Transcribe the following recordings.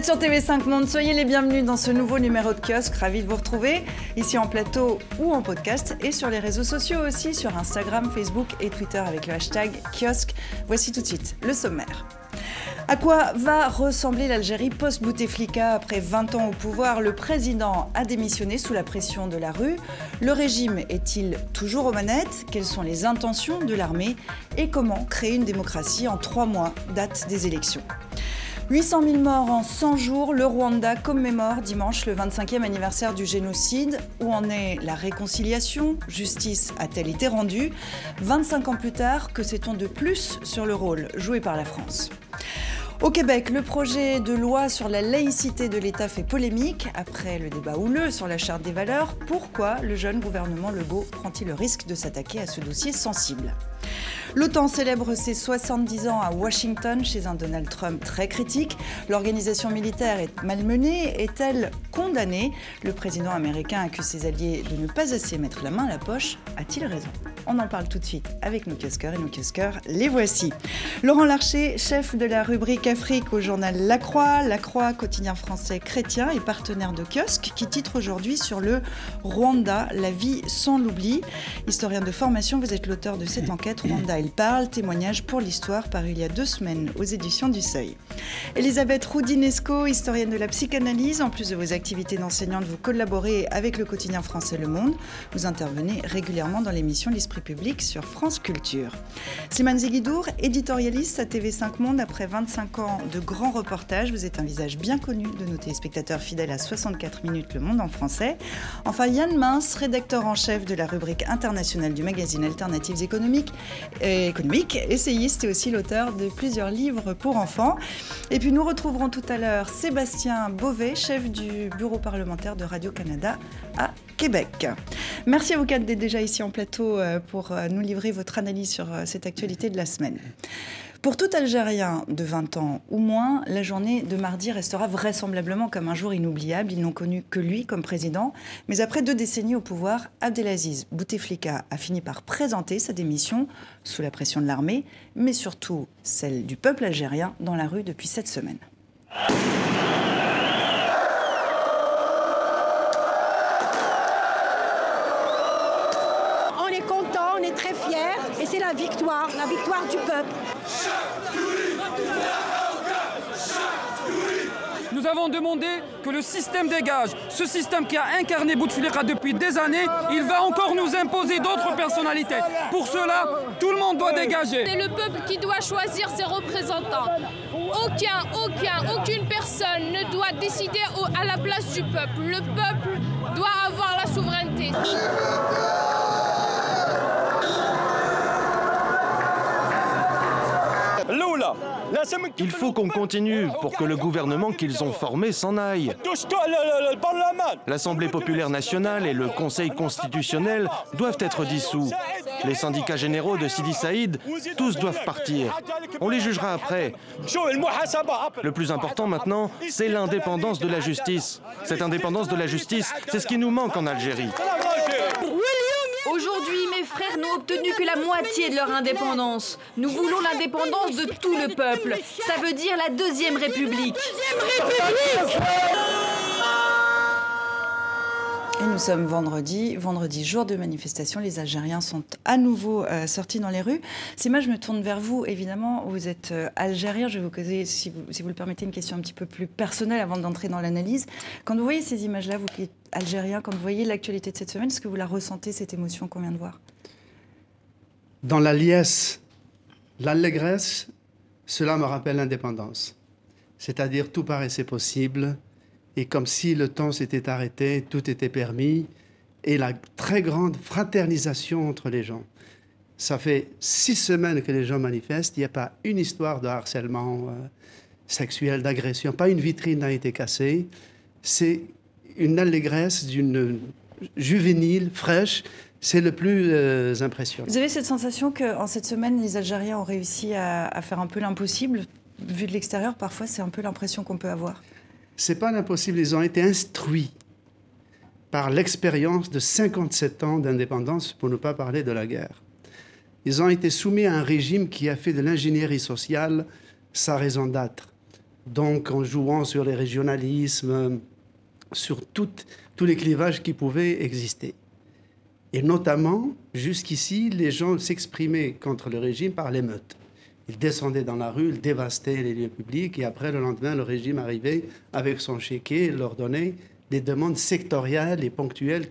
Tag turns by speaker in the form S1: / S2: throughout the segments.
S1: êtes sur TV5 Monde, soyez les bienvenus dans ce nouveau numéro de kiosque. Ravi de vous retrouver ici en plateau ou en podcast et sur les réseaux sociaux aussi, sur Instagram, Facebook et Twitter avec le hashtag kiosque. Voici tout de suite le sommaire. À quoi va ressembler l'Algérie post-Bouteflika après 20 ans au pouvoir? Le président a démissionné sous la pression de la rue. Le régime est-il toujours aux manettes? Quelles sont les intentions de l'armée? Et comment créer une démocratie en trois mois, date des élections 800 000 morts en 100 jours, le Rwanda commémore dimanche le 25e anniversaire du génocide. Où en est la réconciliation? Justice a-t-elle été rendue? 25 ans plus tard, que sait-on de plus sur le rôle joué par la France? Au Québec, le projet de loi sur la laïcité de l'État fait polémique. Après le débat houleux sur la charte des valeurs, pourquoi le jeune gouvernement Legault prend-il le risque de s'attaquer à ce dossier sensible? L'OTAN célèbre ses 70 ans à Washington chez un Donald Trump très critique. L'organisation militaire est malmenée. Est-elle condamnée? Le président américain accuse ses alliés de ne pas assez mettre la main à la poche. A-t-il raison? On en parle tout de suite avec nos kiosqueurs et nos kiosqueurs. Les voici. Laurent Larcher, chef de la rubrique Afrique au journal La Croix. La Croix, quotidien français chrétien et partenaire de kiosque, qui titre aujourd'hui sur le Rwanda, la vie sans l'oubli. Historien de formation, vous êtes l'auteur de cette enquête Rwanda il parle, témoignage pour l'histoire, paru il y a deux semaines aux éditions du Seuil. Elisabeth Roudinesco, historienne de la psychanalyse, en plus de vos activités d'enseignante, vous collaborez avec le quotidien français Le Monde. Vous intervenez régulièrement dans l'émission L'Esprit public sur France Culture. Slimane Zeguidour, éditorialiste à TV5 Monde, après 25 ans de grands reportages, vous êtes un visage bien connu de nos téléspectateurs fidèles à 64 minutes Le Monde en français. Enfin, Yann Mince, rédacteur en chef de la rubrique internationale du magazine Alternatives économiques économique, essayiste et aussi l'auteur de plusieurs livres pour enfants. Et puis nous retrouverons tout à l'heure Sébastien Beauvais, chef du bureau parlementaire de Radio-Canada à Québec. Merci à vous quatre d'être déjà ici en plateau euh, pour euh, nous livrer votre analyse sur euh, cette actualité de la semaine. Pour tout Algérien de 20 ans ou moins, la journée de mardi restera vraisemblablement comme un jour inoubliable. Ils n'ont connu que lui comme président. Mais après deux décennies au pouvoir, Abdelaziz Bouteflika a fini par présenter sa démission sous la pression de l'armée, mais surtout celle du peuple algérien dans la rue depuis cette semaine.
S2: On est content, on est très fiers et c'est la victoire, la victoire du peuple.
S3: Nous avons demandé que le système dégage. Ce système qui a incarné Bouteflika depuis des années, il va encore nous imposer d'autres personnalités. Pour cela, tout le monde doit dégager.
S4: C'est le peuple qui doit choisir ses représentants. Aucun, aucun, aucune personne ne doit décider à la place du peuple. Le peuple doit avoir la souveraineté.
S5: Il faut qu'on continue pour que le gouvernement qu'ils ont formé s'en aille. L'Assemblée populaire nationale et le Conseil constitutionnel doivent être dissous. Les syndicats généraux de Sidi Saïd, tous doivent partir. On les jugera après. Le plus important maintenant, c'est l'indépendance de la justice. Cette indépendance de la justice, c'est ce qui nous manque en Algérie.
S6: Aujourd'hui, mes frères n'ont obtenu que la moitié de leur indépendance. Nous voulons l'indépendance de tout le peuple. Ça veut dire la Deuxième République.
S1: Et nous sommes vendredi, vendredi jour de manifestation. Les Algériens sont à nouveau euh, sortis dans les rues. moi, je me tourne vers vous. Évidemment, vous êtes euh, algérien. Je vais vous poser, si vous, si vous le permettez, une question un petit peu plus personnelle avant d'entrer dans l'analyse. Quand vous voyez ces images-là, vous qui êtes algérien, quand vous voyez l'actualité de cette semaine, est-ce que vous la ressentez, cette émotion qu'on vient de voir?
S7: Dans la liesse, l'allégresse, cela me rappelle l'indépendance. C'est-à-dire tout paraissait possible, et comme si le temps s'était arrêté, tout était permis, et la très grande fraternisation entre les gens. Ça fait six semaines que les gens manifestent, il n'y a pas une histoire de harcèlement euh, sexuel, d'agression, pas une vitrine n'a été cassée. C'est une allégresse d'une juvénile, fraîche. C'est le plus euh, impressionnant.
S1: Vous avez cette sensation qu'en cette semaine, les Algériens ont réussi à, à faire un peu l'impossible? Vu de l'extérieur, parfois, c'est un peu l'impression qu'on peut avoir
S7: c'est pas l'impossible. Ils ont été instruits par l'expérience de 57 ans d'indépendance, pour ne pas parler de la guerre. Ils ont été soumis à un régime qui a fait de l'ingénierie sociale sa raison d'être. donc en jouant sur les régionalismes, sur tous les clivages qui pouvaient exister. Et notamment, jusqu'ici, les gens s'exprimaient contre le régime par l'émeute. Ils descendaient dans la rue, ils dévastaient les lieux publics, et après, le lendemain, le régime arrivait avec son chéquier et leur donnait des demandes sectorielles et ponctuelles.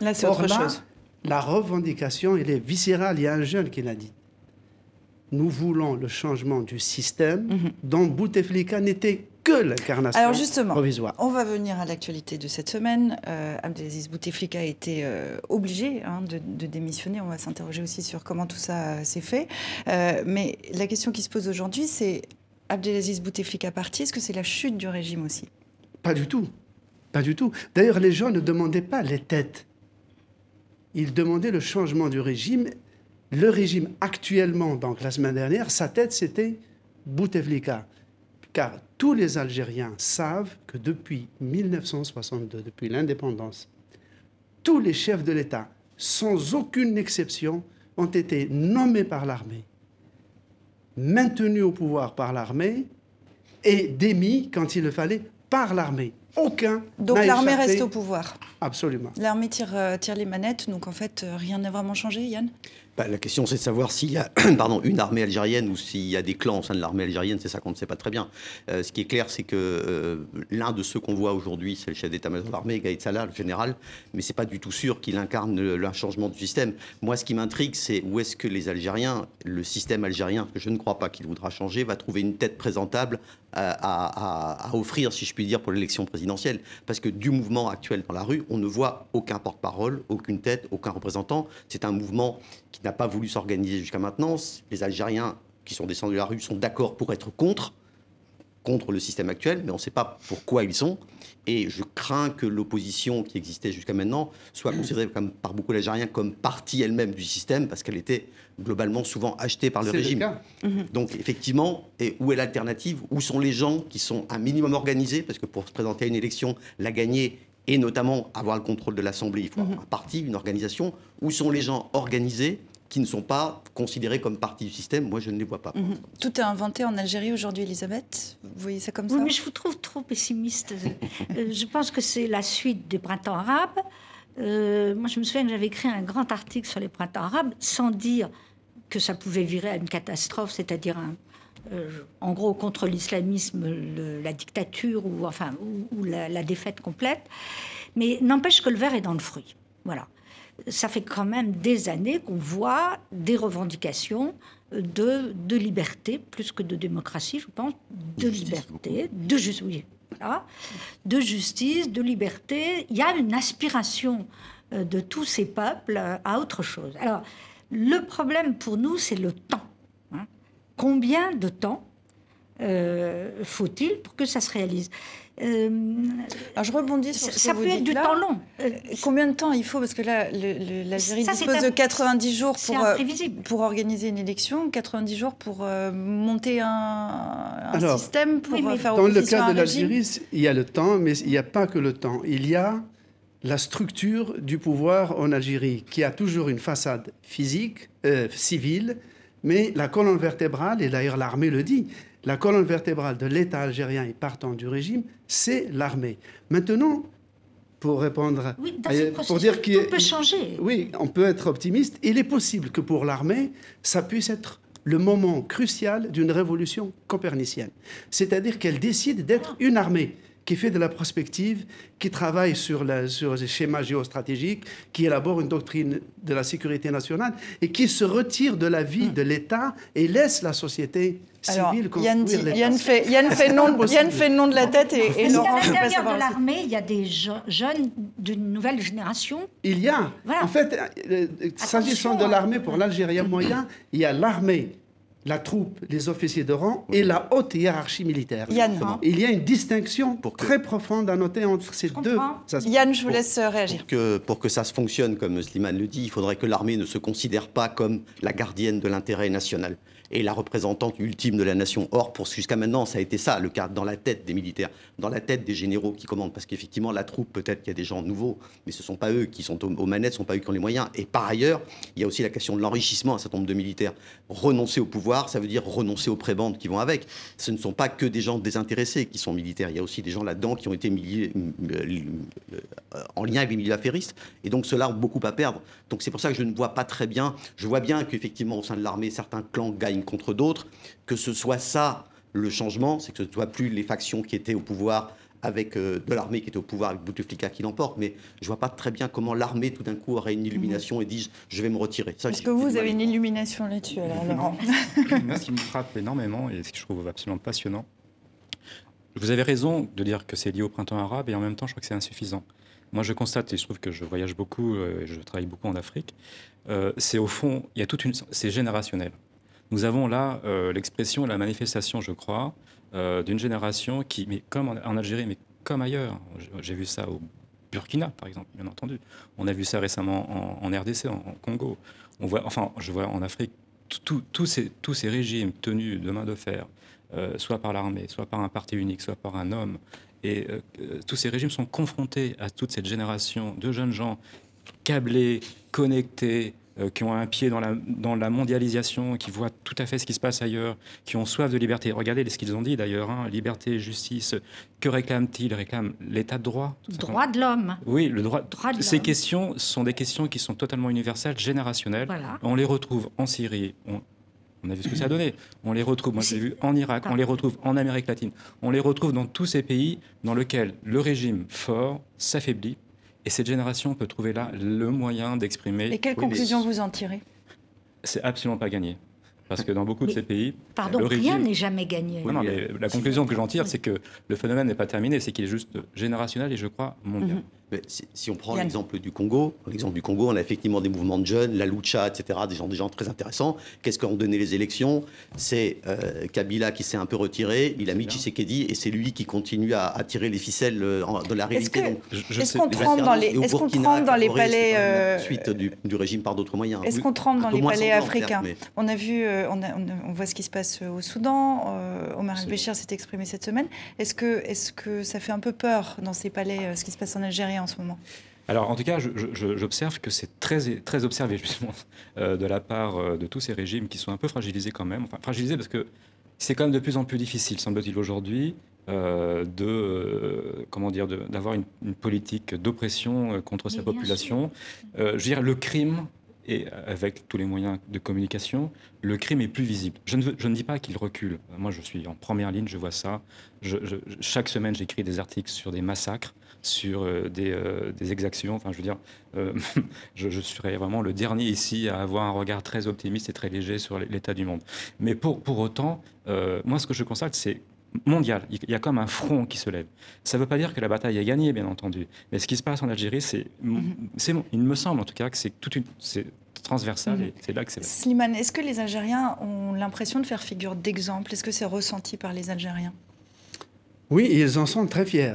S1: Là, c'est autre chose.
S7: La revendication, elle est viscérale. Il y a un jeune qui l'a dit. Nous voulons le changement du système
S1: Mhm.
S7: dont Bouteflika n'était que l'incarnation
S1: Alors justement,
S7: provisoire.
S1: on va venir à l'actualité de cette semaine. Euh, Abdelaziz Bouteflika a été euh, obligé hein, de, de démissionner. On va s'interroger aussi sur comment tout ça euh, s'est fait. Mais la question qui se pose aujourd'hui, c'est Abdelaziz Bouteflika parti, est-ce que c'est la chute du régime aussi?
S7: Pas du tout. Pas du tout. D'ailleurs, les gens ne demandaient pas les têtes. Ils demandaient le changement du régime. Le régime actuellement, donc la semaine dernière, sa tête, c'était Bouteflika. Car tous les Algériens savent que depuis 1962, depuis l'indépendance, tous les chefs de l'État, sans aucune exception, ont été nommés par l'armée, maintenus au pouvoir par l'armée et démis, quand il le fallait, par l'armée. Aucun.
S1: Donc l'armée reste au pouvoir.
S7: Absolument.
S1: L'armée tire, euh, tire les manettes, donc en fait, euh, rien n'a vraiment changé, Yann?
S8: Bah, la question, c'est de savoir s'il y a pardon, une armée algérienne ou s'il y a des clans au sein de l'armée algérienne. C'est ça qu'on ne sait pas très bien. Euh, ce qui est clair, c'est que euh, l'un de ceux qu'on voit aujourd'hui, c'est le chef d'état-major de l'armée, Gaïd Salah, le général. Mais c'est pas du tout sûr qu'il incarne le changement du système. Moi, ce qui m'intrigue, c'est où est-ce que les Algériens, le système algérien, que je ne crois pas qu'il voudra changer, va trouver une tête présentable à offrir, si je puis dire, pour l'élection présidentielle. Parce que du mouvement actuel dans la rue, on ne voit aucun porte-parole, aucune tête, aucun représentant. C'est un mouvement qui n'a pas voulu s'organiser jusqu'à maintenant. Les Algériens qui sont descendus de la rue sont d'accord pour être contre, contre le système actuel, mais on ne sait pas pourquoi ils sont. Et je crains que l'opposition qui existait jusqu'à maintenant soit considérée comme, par beaucoup d'Algériens comme partie elle-même du système, parce qu'elle était globalement souvent achetée par le régime.
S7: cas.
S8: Donc effectivement, et où est l'alternative? Où sont les gens qui sont un minimum organisés? Parce que pour se présenter à une élection, la gagner et notamment avoir le contrôle de l'Assemblée, il faut avoir un parti, une organisation. Où sont les gens organisés? Qui ne sont pas considérés comme partie du système Moi, je ne les vois pas. l'instant.
S1: Tout est inventé en Algérie aujourd'hui, Elisabeth? Vous voyez ça comme ça?
S2: Oui, mais je vous trouve trop pessimiste. Euh, je pense que c'est la suite des printemps arabes. Euh, moi, je me souviens que j'avais écrit un grand article sur les printemps arabes sans dire que ça pouvait virer à une catastrophe, c'est-à-dire un- euh, en gros contre l'islamisme, la dictature ou enfin ou, ou la, la défaite complète. Mais n'empêche que le verre est dans le fruit. Voilà. Ça fait quand même des années qu'on voit des revendications de, de liberté, plus que de démocratie, je pense, de liberté, de justice, oui, voilà, de justice, de liberté. Il y a une aspiration euh, de tous ces peuples euh, à autre chose. Alors, le problème pour nous, c'est le temps. hein. Combien de temps euh, faut-il pour que ça se réalise? Euh,
S1: Alors je rebondis sur
S2: ça
S1: ce que
S2: ça
S1: vous
S2: peut être
S1: dites
S2: du
S1: là.
S2: temps long. Euh,
S1: Combien de temps il faut? Parce que là, l'Algérie dispose
S2: un-
S1: de 90 jours pour, euh, pour organiser une élection, 90 jours pour euh, monter un, un
S7: Alors,
S1: système, pour
S2: Oui, mais
S1: faire
S7: Dans le cas
S1: un
S7: de
S1: régime.
S7: l'Algérie, il y a le temps, mais il n'y a pas que le temps. Il y a la structure du pouvoir en Algérie, qui a toujours une façade physique, euh, civile, mais la colonne vertébrale, et d'ailleurs l'armée le dit, la colonne vertébrale de l'État algérien et partant du régime, c'est l'armée. Maintenant, pour répondre,
S2: Oui, dans
S7: euh, pour dire qu'il
S2: peut changer.
S7: oui, on peut être optimiste. Il est possible que pour l'armée, ça puisse être le moment crucial d'une révolution copernicienne. C'est-à-dire qu'elle décide d'être une armée qui fait de la prospective, qui travaille sur, la, sur les schémas géostratégiques, qui élabore une doctrine de la sécurité nationale et qui se retire de la vie de l'État et laisse la société
S1: Alors,
S7: civile
S1: Yann, dit-
S7: construire l'État.
S1: Yann fait, Yann, fait non. Yann fait non de la tête et, et
S2: Est-ce qu'à
S1: Laurent passe
S2: l'intérieur de l'armée, il y a des je- jeunes d'une nouvelle génération
S7: Il y a.
S2: Voilà.
S7: En fait, euh, euh, s'agissant de l'armée, pour l'Algérien moyen, il y a l'armée, la troupe, les officiers de rang et la haute hiérarchie militaire.
S1: Yann.
S7: Il y a une distinction
S8: Pour que-
S7: très profonde à noter entre ces deux aspects.
S1: Yann, je vous laisse euh, réagir.
S8: Pour que, pour que ça se fonctionne, comme Slimane le dit, il faudrait que l'armée ne se considère pas comme la gardienne de l'intérêt national. Est la représentante ultime de la nation. Or, pour jusqu'à maintenant, ça a été ça, le cas dans la tête des militaires, dans la tête des généraux qui commandent. Parce qu'effectivement, la troupe, peut-être qu'il y a des gens nouveaux, mais ce ne sont pas eux qui sont aux, manettes, ce ne sont pas eux qui ont les moyens. Et par ailleurs, il y a aussi la question de l'enrichissement à un certain nombre de militaires. Renoncer au pouvoir, ça veut dire renoncer aux prébendes qui vont avec. Ce ne sont pas que des gens désintéressés qui sont militaires. Il y a aussi des gens là-dedans qui ont été euh, en lien avec les milieux affairistes. Et donc, cela ont beaucoup à perdre. Donc, c'est pour ça que je ne vois pas très bien. Je vois bien qu'effectivement, au sein de l'armée, certains clans gagnent contre d'autres. Que ce soit ça le changement, c'est que ce ne soit plus les factions qui étaient au pouvoir avec euh, de l'armée qui était au pouvoir avec Bouteflika qui l'emporte, mais je vois pas très bien comment l'armée tout d'un coup aurait une illumination et dit je vais me retirer.
S1: Est-ce que vous avez une illumination là-dessus alors Laurent
S9: Moi, ce qui me frappe énormément et ce que je trouve absolument passionnant, vous avez raison de dire que c'est lié au printemps arabe et en même temps je crois que c'est insuffisant. Moi, je constate, et je trouve que je voyage beaucoup, euh, et je travaille beaucoup en Afrique, euh, c'est au fond, il y a toute une, c'est générationnel. Nous avons là euh, l'expression, la manifestation, je crois, d'une génération qui, mais comme en, Algérie, mais comme ailleurs, j'ai vu ça au Burkina, par exemple, bien entendu. On a vu ça récemment en, RDC, en, Congo. On voit, enfin, je vois en Afrique, tous ces, tous ces régimes tenus de main de fer, soit par l'armée, soit par un parti unique, soit par un homme, et euh, euh, tous ces régimes sont confrontés à toute cette génération de jeunes gens câblés, connectés, euh, qui ont un pied dans la, dans la mondialisation, qui voient tout à fait ce qui se passe ailleurs, qui ont soif de liberté. Regardez ce qu'ils ont dit d'ailleurs, hein, liberté, justice. Que réclament-ils? Ils réclament l'état de droit.
S2: Droit de l'homme.
S9: Oui, le droit. droit de Ces questions sont des questions qui sont totalement universelles, générationnelles. On les retrouve en Syrie, on a vu ce que ça a donné. On les retrouve, moi j'ai vu en Irak, on les retrouve en Amérique latine, on les retrouve dans tous ces pays dans lesquels le régime fort s'affaiblit et cette génération peut trouver là le moyen d'exprimer.
S1: Et quelles conclusions vous en tirez?
S9: C'est absolument pas gagné. Parce que dans beaucoup de ces pays.
S2: Pardon, rien n'est jamais gagné.
S9: non, mais la conclusion que j'en tire, c'est que le phénomène n'est pas terminé, c'est qu'il est juste générationnel et je crois mondial.
S8: Si, on prend l'exemple du Congo, l'exemple du Congo, on a effectivement des mouvements de jeunes, la lucha, etc., des gens, des gens très intéressants. Qu'est-ce qu'ont donné les élections? C'est euh, Kabila qui s'est un peu retiré, il a mis Tshisekedi et c'est lui qui continue à, tirer les ficelles euh, de la réalité.
S1: Est-ce qu'on trempe dans les, est dans les palais
S8: euh, suite du, régime par d'autres moyens
S1: Est-ce qu'on trempe dans les palais africains On a vu, on, voit ce qui se passe au Soudan. Omar El-Béchir s'est exprimé cette semaine. Est-ce que, est-ce que ça fait un peu peur dans ces palais, ce qui se passe en Algérie en ce moment
S9: alors, en tout cas, j'observe que c'est très, très observé, justement, euh, de la part euh, de tous ces régimes qui sont un peu fragilisés quand même. Enfin, fragilisés parce que c'est quand même de plus en plus difficile, semble-t-il, aujourd'hui, euh, de comment dire d'avoir une, politique d'oppression contre sa population. je veux dire, le crime et avec tous les moyens de communication, le crime est plus visible. Je ne, je ne dis pas qu'il recule. Moi, je suis en première ligne, je vois ça. chaque semaine, j'écris des articles sur des massacres sur euh, euh, des, exactions. Enfin, je veux dire, euh, je, serais vraiment le dernier ici à avoir un regard très optimiste et très léger sur l'état du monde. Mais pour, pour autant, moi, ce que je constate, c'est mondial. Il y a comme un front qui se lève. Ça ne veut pas dire que la bataille est gagnée, bien entendu. Mais ce qui se passe en Algérie, c'est, mm-hmm. il me semble en tout cas que c'est toute une, c'est transversal mm-hmm. et c'est là que c'est.
S1: Slimane, est-ce que les Algériens ont l'impression de faire figure d'exemple? Est-ce que c'est ressenti par les Algériens?
S7: Oui, ils en sont très fiers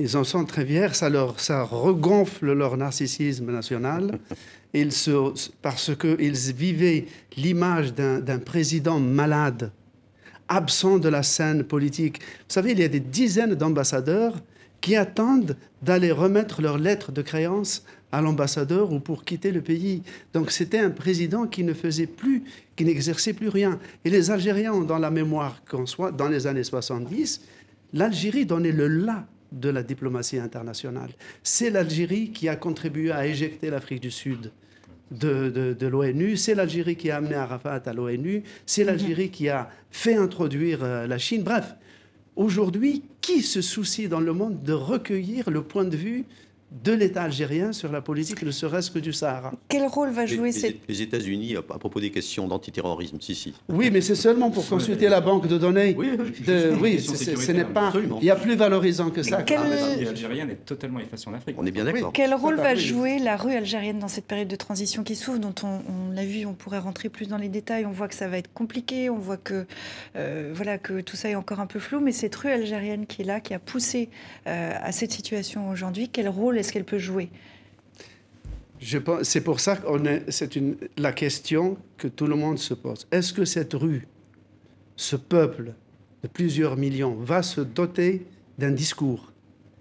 S7: ils en sont très fiers, ça, leur, ça regonfle leur narcissisme national, ils se, parce qu'ils vivaient l'image d'un président malade, absent de la scène politique. Vous savez, il y a des dizaines d'ambassadeurs qui attendent d'aller remettre leur lettre de créance à l'ambassadeur ou pour quitter le pays. Donc c'était un président qui ne faisait plus, qui n'exerçait plus rien. Et les Algériens ont dans la mémoire qu'on soit, dans les années 70, l'Algérie donnait le là de la diplomatie internationale. C'est l'Algérie qui a contribué à éjecter l'Afrique du Sud de, l'ONU, c'est l'Algérie qui a amené Arafat à l'ONU, c'est l'Algérie qui a fait introduire euh, la Chine. Bref, aujourd'hui, qui se soucie dans le monde de recueillir le point de vue de l'État algérien sur la politique, ne serait-ce que du Sahara.
S1: Quel rôle va jouer
S8: les, les, États-Unis à propos des questions d'antiterrorisme Si, si.
S7: Oui, mais c'est seulement pour consulter la banque de données. Oui, oui ce n'est pas. Il y a plus valorisant que ça.
S9: Quel... La algérienne est totalement effacée en Afrique.
S8: On est bien d'accord.
S1: Quel rôle va jouer la rue algérienne dans cette période de transition qui s'ouvre, dont on, l'a vu, on pourrait rentrer plus dans les détails. On voit que ça va être compliqué, on voit que euh, voilà que tout ça est encore un peu flou, mais cette rue algérienne qui est là, qui a poussé euh, à cette situation aujourd'hui, quel rôle est-ce qu'elle peut jouer?
S7: C'est pour ça que c'est la question que tout le monde se pose. Est-ce que cette rue, ce peuple de plusieurs millions, va se doter d'un discours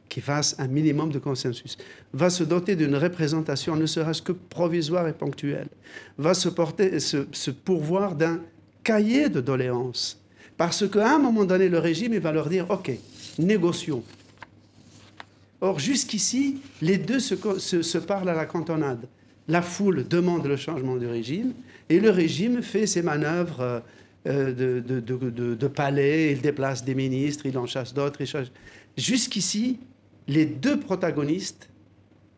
S7: qui fasse un minimum de consensus, va se doter d'une représentation ne serait-ce que provisoire et ponctuelle, va se, porter, se, pourvoir d'un cahier de doléances? Parce qu'à un moment donné, le régime va leur dire, OK, négocions. Or, jusqu'ici, les deux se, parlent à la cantonade. La foule demande le changement du régime et le régime fait ses manœuvres euh, de, de, de, palais, il déplace des ministres, il en chasse d'autres. Jusqu'ici, les deux protagonistes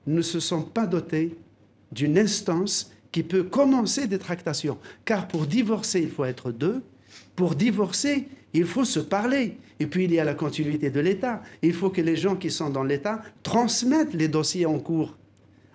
S7: ne se sont pas dotés d'une instance qui peut commencer des tractations. Car pour divorcer, il faut être deux. Pour divorcer, il faut se parler. Et puis il y a la continuité de l'État. Il faut que les gens qui sont dans l'État transmettent les dossiers en cours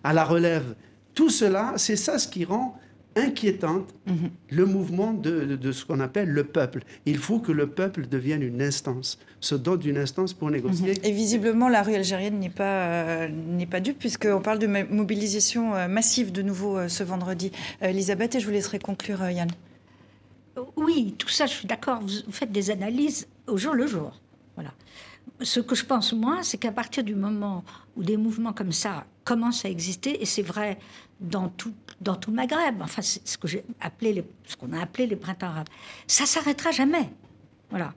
S7: à la relève. Tout cela, c'est ça ce qui rend inquiétante mhm. le mouvement de, ce qu'on appelle le peuple. Il faut que le peuple devienne une instance, se dote d'une instance pour négocier.
S1: Mhm. Et visiblement, la rue algérienne n'est pas, euh, n'est pas dupe, puisqu'on parle de mobilisation euh, massive de nouveau euh, ce vendredi. Elisabeth, et je vous laisserai conclure, Yann.
S2: Oui, tout ça, je suis d'accord. Vous faites des analyses au jour le jour. Voilà. Ce que je pense, moi, c'est qu'à partir du moment où des mouvements comme ça commencent à exister, et c'est vrai dans tout, dans tout le Maghreb, enfin, c'est ce que j'ai appelé ce qu'on a appelé les printemps arabes, ça s'arrêtera jamais. Voilà.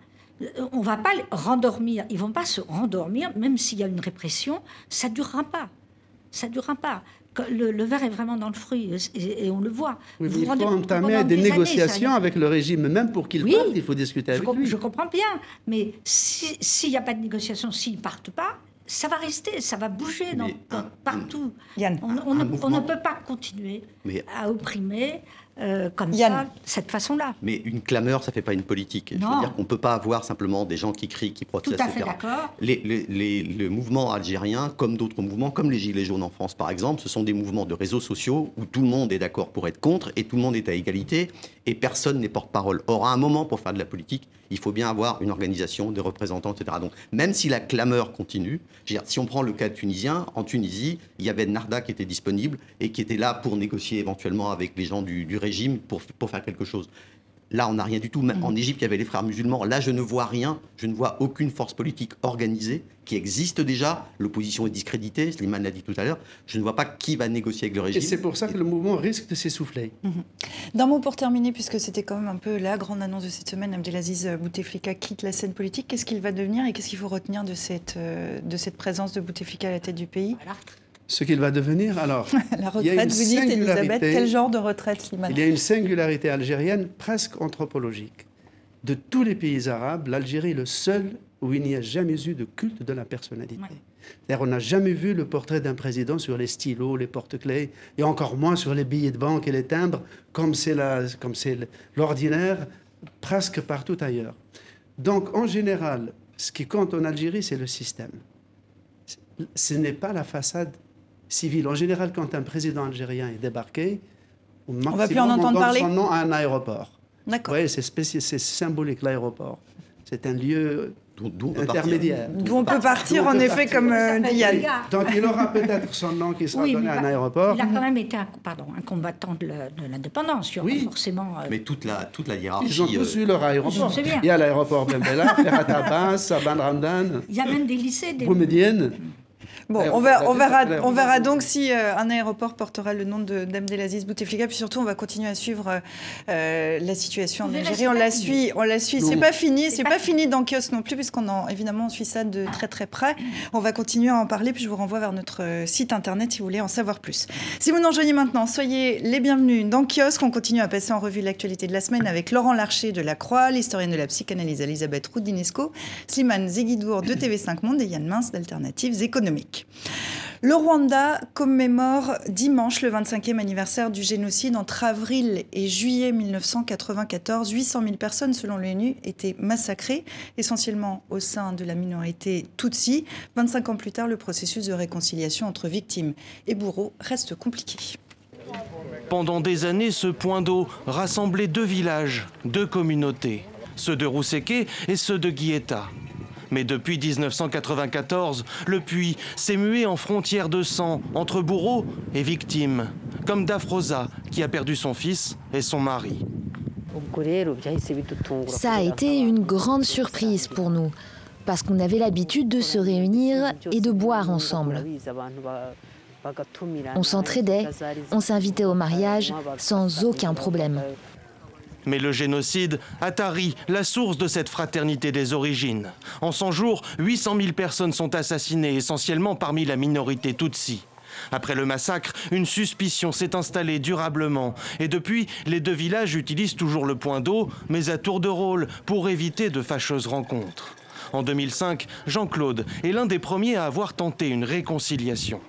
S2: On va pas les rendormir, ils vont pas se rendormir, même s'il y a une répression, ça durera pas. Ça durera pas. Le, verre est vraiment dans le fruit et, on le voit.
S7: il faut entamer des, négociations avec le régime, même pour qu'il parte, il faut discuter avec
S2: je,
S7: lui.
S2: Je comprends bien, mais s'il n'y a pas de négociation, s'ils ne partent pas, ça va rester, ça va bouger dans, partout. Yann. On, ne, peut pas continuer à opprimer euh, comme ça, cette façon-là.
S8: Mais une clameur, ça ne fait pas une politique. Je veux dire qu'on ne peut pas avoir simplement des gens qui crient, qui protestent,
S2: Tout à fait d'accord.
S8: Les, les, les, mouvements algériens, comme d'autres mouvements, comme les Gilets jaunes en France par exemple, ce sont des mouvements de réseaux sociaux où tout le monde est d'accord pour être contre et tout le monde est à égalité et personne n'est porte-parole. Or, à un moment, pour faire de la politique, il faut bien avoir une organisation, des représentants, etc. Donc, même si la clameur continue, dire, si on prend le cas tunisien, en Tunisie, il y avait Narda qui était disponible et qui était là pour négocier éventuellement avec les gens du, régime pour, pour faire quelque chose. Là, on n'a rien du tout. Même en Égypte, il y avait les frères musulmans. Là, je ne vois rien. Je ne vois aucune force politique organisée qui existe déjà. L'opposition est discréditée. Slimane l'a dit tout à l'heure. Je ne vois pas qui va négocier avec le régime.
S7: Et c'est pour ça que le mouvement risque de s'essouffler.
S1: Mhm. D'un mot pour terminer, puisque c'était quand même un peu la grande annonce de cette semaine, Abdelaziz Bouteflika quitte la scène politique. Qu'est-ce qu'il va devenir et qu'est-ce qu'il faut retenir de cette, euh, de cette présence de Bouteflika à la tête du pays?
S7: Ce qu'il va devenir. Alors,
S1: la retraite, vous dites, Elisabeth, quel genre de retraite, Slimane
S7: Il y a une singularité algérienne presque anthropologique. De tous les pays arabes, l'Algérie est le seul où il n'y a jamais eu de culte de la personnalité. on n'a jamais vu le portrait d'un président sur les stylos, les porte-clés, et encore moins sur les billets de banque et les timbres, comme c'est l'ordinaire presque partout ailleurs. Donc, en général, ce qui compte en Algérie, c'est le système. Ce n'est pas la façade civile. En général, quand un président algérien est débarqué,
S1: on ne va plus en entendre parler.
S7: son nom à un aéroport.
S1: D'accord.
S7: Oui, c'est symbolique, l'aéroport. C'est un lieu intermédiaire.
S1: D'où on peut partir, en effet, comme euh, Diane.
S7: Donc il aura peut-être son nom qui sera donné à un aéroport.
S2: Il a quand même été un, pardon, un combattant de l'indépendance, oui. forcément.
S8: Euh, Mais toute la, toute la hiérarchie.
S7: Ils ont tous euh, eu leur aéroport. Il y a l'aéroport Ben Bella, Ferhat Abbas, Saban Ramdan.
S2: Il y a même des lycées. Des...
S7: Boumedienne.
S1: Bon, on, verra, on, verra, on verra donc si euh, un aéroport portera le nom d'Abdelaziz Bouteflika. Puis surtout, on va continuer à suivre euh, la situation en Algérie. On la suit, on la suit. C'est pas fini, c'est pas, fini dans Kiosque non plus, puisqu'on évidemment on suit ça de très très près. On va continuer à en parler. Puis je vous renvoie vers notre euh, site internet si vous voulez en savoir plus. Si vous nous rejoignez maintenant, soyez les bienvenus dans Kiosque. On continue à passer en revue l'actualité de la semaine avec Laurent Larcher de la Croix, l'historienne de la psychanalyse Elisabeth Roudinesco, Slimane Zeguidour de TV5 Monde et Yann Mince d'Alternatives économiques. Le Rwanda commémore dimanche le 25e anniversaire du génocide entre avril et juillet 1994. 800 000 personnes, selon l'ONU, étaient massacrées, essentiellement au sein de la minorité Tutsi. 25 ans plus tard, le processus de réconciliation entre victimes et bourreaux reste compliqué.
S5: Pendant des années, ce point d'eau rassemblait deux villages, deux communautés, ceux de Rousseke et ceux de Guieta. Mais depuis 1994, le puits s'est mué en frontière de sang entre bourreaux et victimes, comme Dafrosa qui a perdu son fils et son mari.
S10: Ça a été une grande surprise pour nous, parce qu'on avait l'habitude de se réunir et de boire ensemble. On s'entraidait, on s'invitait au mariage sans aucun problème.
S5: Mais le génocide a tari la source de cette fraternité des origines. En 100 jours, 800 000 personnes sont assassinées, essentiellement parmi la minorité Tutsi. Après le massacre, une suspicion s'est installée durablement. Et depuis, les deux villages utilisent toujours le point d'eau, mais à tour de rôle, pour éviter de fâcheuses rencontres. En 2005, Jean-Claude est l'un des premiers à avoir tenté une réconciliation.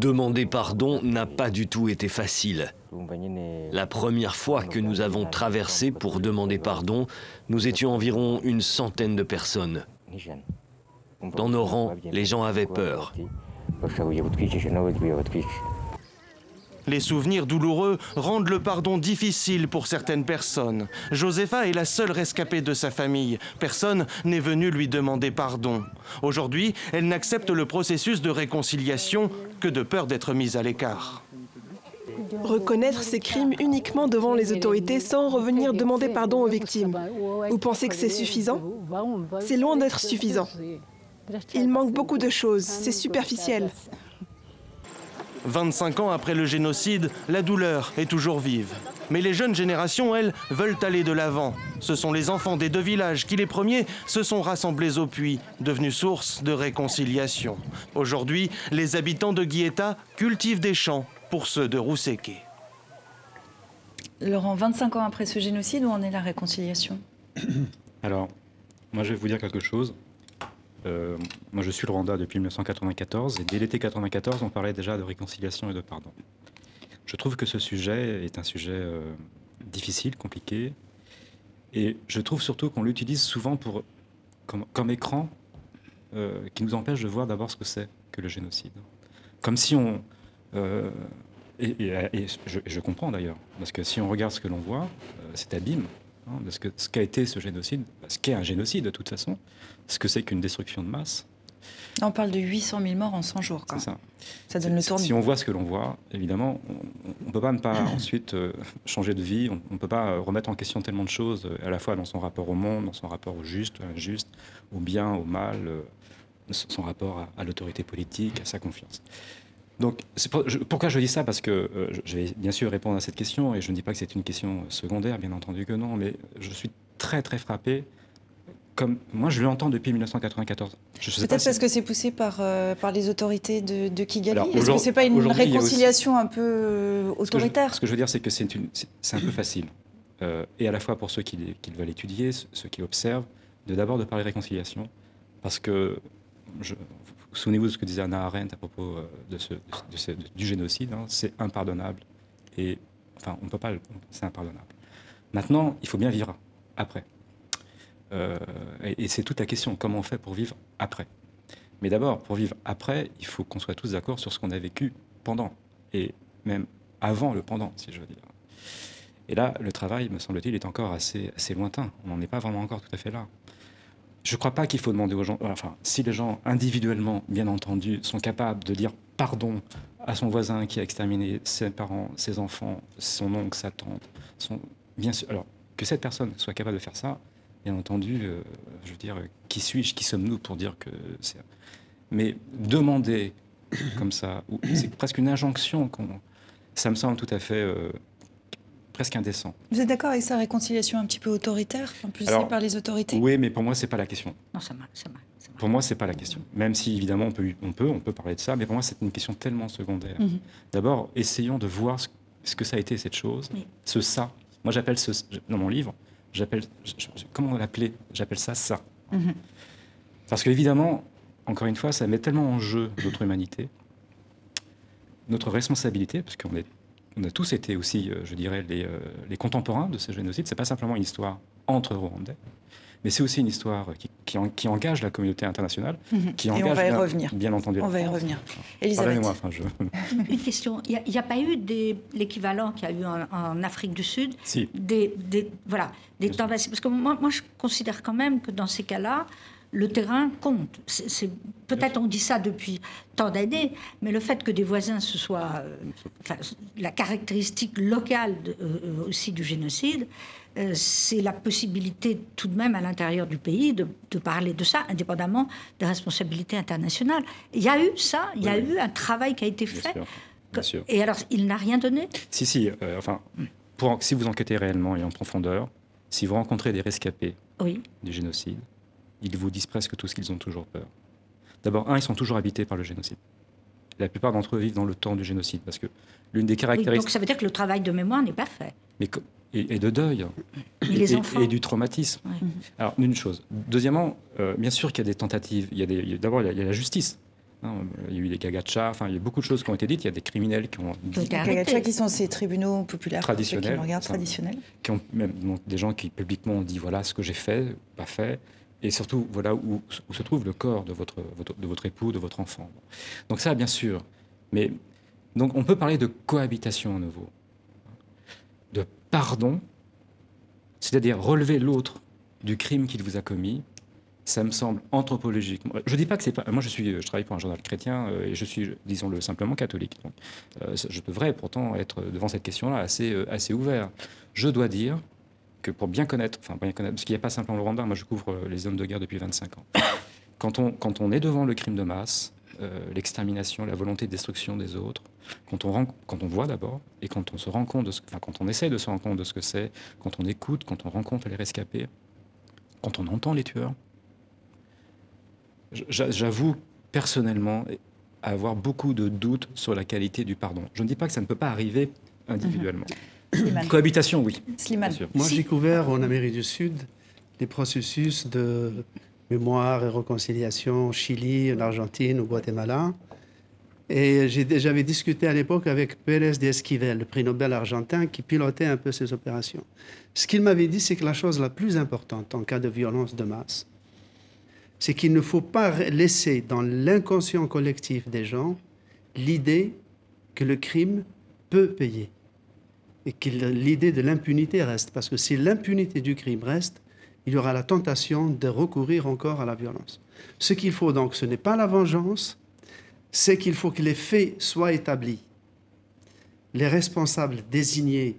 S11: Demander pardon n'a pas du tout été facile. La première fois que nous avons traversé pour demander pardon, nous étions environ une centaine de personnes. Dans nos rangs, les gens avaient peur.
S5: Les souvenirs douloureux rendent le pardon difficile pour certaines personnes. Josepha est la seule rescapée de sa famille. Personne n'est venu lui demander pardon. Aujourd'hui, elle n'accepte le processus de réconciliation que de peur d'être mise à l'écart.
S12: Reconnaître ces crimes uniquement devant les autorités sans revenir demander pardon aux victimes. Vous pensez que c'est suffisant? C'est loin d'être suffisant. Il manque beaucoup de choses, c'est superficiel.
S5: 25 ans après le génocide, la douleur est toujours vive. Mais les jeunes générations, elles, veulent aller de l'avant. Ce sont les enfants des deux villages qui, les premiers, se sont rassemblés au puits, devenus source de réconciliation. Aujourd'hui, les habitants de Guieta cultivent des champs pour ceux de Rousseke.
S1: Laurent, 25 ans après ce génocide, où en est la réconciliation?
S9: Alors, moi je vais vous dire quelque chose. Euh, moi, je suis le Rwanda depuis 1994 et dès l'été 1994, on parlait déjà de réconciliation et de pardon. Je trouve que ce sujet est un sujet euh, difficile, compliqué, et je trouve surtout qu'on l'utilise souvent pour, comme, écran euh, qui nous empêche de voir d'abord ce que c'est que le génocide. Comme si on... et, je, comprends d'ailleurs, parce que si on regarde ce que l'on voit, c'est abîme. Hein, ce qu'a ce été ce génocide, ce qu'est un génocide de toute façon, ce que c'est qu'une destruction de masse.
S1: On parle de 800 000 morts en 100 jours. C'est ça. Ça donne le tournis.
S9: Si on voit ce que l'on voit, évidemment, on ne peut pas ne pas ensuite euh, changer de vie. On ne peut pas euh, remettre en question tellement de choses, euh, à la fois dans son rapport au monde, dans son rapport au juste, à l'injuste, au bien, au mal, son rapport à, l'autorité politique, à sa confiance. Donc, pourquoi je dis ça? Parce que je vais bien sûr répondre à cette question, et je ne dis pas que c'est une question secondaire, bien entendu que non, mais je suis très très frappé comme moi je l'entends depuis 1994.
S1: Peut-être parce que c'est poussé par, euh, par les autorités de, de Kigali. Est-ce que c'est pas une réconciliation un peu euh, autoritaire?
S9: ce que, je, veux dire, c'est que c'est un peu facile, euh, et à la fois pour ceux qui, qui veulent étudier, ceux qui observent, de d'abord de parler réconciliation, parce que je, souvenez-vous de ce que disait Anna Arendt à propos de ce, du génocide, hein, c'est impardonnable, et enfin on ne peut pas, c'est impardonnable. Maintenant, il faut bien vivre après. Euh, et, c'est toute la question, comment on fait pour vivre après? Mais d'abord, pour vivre après, il faut qu'on soit tous d'accord sur ce qu'on a vécu pendant, et même avant le pendant, si je veux dire. Et là, le travail, me semble-t-il, est encore assez, assez lointain. On n'en est pas vraiment encore tout à fait là. Je ne crois pas qu'il faut demander aux gens, enfin, si les gens individuellement, bien entendu, sont capables de dire pardon à son voisin qui a exterminé ses parents, ses enfants, son oncle, sa tante, son... bien sûr, alors que cette personne soit capable de faire ça, bien entendu, euh, je veux dire, qui suis-je, qui sommes-nous pour dire que c'est. Mais demander comme ça, c'est presque une injonction, ça me semble tout à fait euh, presque indécent.
S1: Vous êtes d'accord avec sa réconciliation un petit peu autoritaire, impulsée par les autorités?
S9: Oui, mais pour moi, c'est pas la question.
S2: Non, ça ça
S9: Pour moi, c'est pas la question. Même si évidemment on peut, on peut, on peut parler de ça, mais pour moi, c'est une question tellement secondaire. Mhm. D'abord, essayons de voir ce, que ça a été cette chose, ce ça. Moi, j'appelle ce dans mon livre, j'appelle, comment l'appeler? J'appelle ça ça. Mhm. Parce qu'évidemment, encore une fois, ça met tellement en jeu notre humanité, notre responsabilité, parce qu'on est, on a tous été aussi, euh, je dirais, les, euh, les, contemporains de ce génocide. C'est pas simplement une histoire entre Rwandais, mais c'est aussi une histoire qui, qui, qui engage la communauté internationale,
S1: Mhm.
S9: qui
S1: Et on
S9: engage
S1: va y
S9: bien,
S1: revenir.
S9: bien entendu.
S1: On va y revenir. Elisabeth.
S9: Enfin, je...
S2: Une question. Il n'y a, pas eu des- l'équivalent qu'il y a eu en, en Afrique du Sud
S9: Si.
S2: des, des- voilà, des tentatives Parce que moi, moi, je considère quand même que dans ces cas-là, le terrain compte. C'est- Peut-être on dit ça depuis tant d'années, mais le fait que des voisins se soient. euh, enfin, la caractéristique locale de- euh, euh, aussi du génocide, euh, c'est la possibilité tout de même à l'intérieur du pays de, de parler de ça, indépendamment des responsabilités internationales. Il y a eu ça, il y a eu un travail qui a été fait.
S9: sûr, bien sûr.
S2: Et alors, il n'a rien donné?
S9: Si, si, enfin, pour, si vous enquêtez réellement et en profondeur, si vous rencontrez des rescapés
S2: Oui.
S9: du génocide, ils vous disent presque tous qu'ils ont toujours peur. D'abord, un, ils sont toujours habités par le génocide. La plupart d'entre eux vivent dans le temps du génocide, parce que l'une des
S2: Oui,
S9: caractéristiques...
S2: donc ça veut dire que le travail de mémoire n'est pas fait.
S9: mais et, et de deuil.
S2: Et
S9: et,
S2: les
S9: et-
S2: enfants.
S9: et du traumatisme.
S2: Ouais.
S9: Alors, une chose. Deuxièmement, euh, bien sûr qu'il y a des tentatives. Des- D'abord, il, y a- il y a la justice. Hein, il y a eu des gagachas, enfin, il y a beaucoup de choses qui ont été dites. Il y a des criminels qui ont,
S1: Les Gagacha qui sont ces tribunaux populaires ceux qui
S9: Traditionnels,
S1: regardent, traditionnels.
S9: qui ont même donc, des gens qui publiquement ont dit voilà ce que j'ai fait, pas fait, et surtout voilà où, se trouve le corps de votre, votre- de votre époux, de votre enfant. Donc ça, bien sûr. Mais donc on peut parler de cohabitation à nouveau, de pardon, c'est-à-dire relever l'autre du crime qu'il vous a commis. Ça me semble anthropologique. Je dis pas que c'est pas. Moi, je suis, je travaille pour un journal chrétien euh, et je suis, disons-le simplement, catholique. Donc, euh, je devrais pourtant être devant cette question-là assez, euh, assez ouvert. Je dois dire que pour bien connaître, enfin bien connaître, parce qu'il n'y a pas simplement le Rwanda, moi je couvre euh, les zones de guerre depuis 25 ans. Quand on, quand on est devant le crime de masse, euh, l'extermination, la volonté de destruction des autres, quand on, quand on voit d'abord, et quand on se rend compte, de enfin quand on essaie de se rendre compte de ce que c'est, quand on écoute, quand on rencontre les rescapés, quand on entend les tueurs, j'a- j'avoue personnellement avoir beaucoup de doutes sur la qualité du pardon. Je ne dis pas que ça ne peut pas arriver individuellement.
S1: Slimane.
S9: Cohabitation, oui.
S1: Slimane.
S7: Moi, j'ai couvert en Amérique du Sud les processus de mémoire et réconciliation au Chili, en Argentine, au Guatemala. Et j'avais discuté à l'époque avec Pérez de Esquivel, le prix Nobel argentin, qui pilotait un peu ces opérations. Ce qu'il m'avait dit, c'est que la chose la plus importante en cas de violence de masse, c'est qu'il ne faut pas laisser dans l'inconscient collectif des gens l'idée que le crime peut payer et que l'idée de l'impunité reste. Parce que si l'impunité du crime reste, il y aura la tentation de recourir encore à la violence. Ce qu'il faut donc, ce n'est pas la vengeance, c'est qu'il faut que les faits soient établis. Les responsables désignés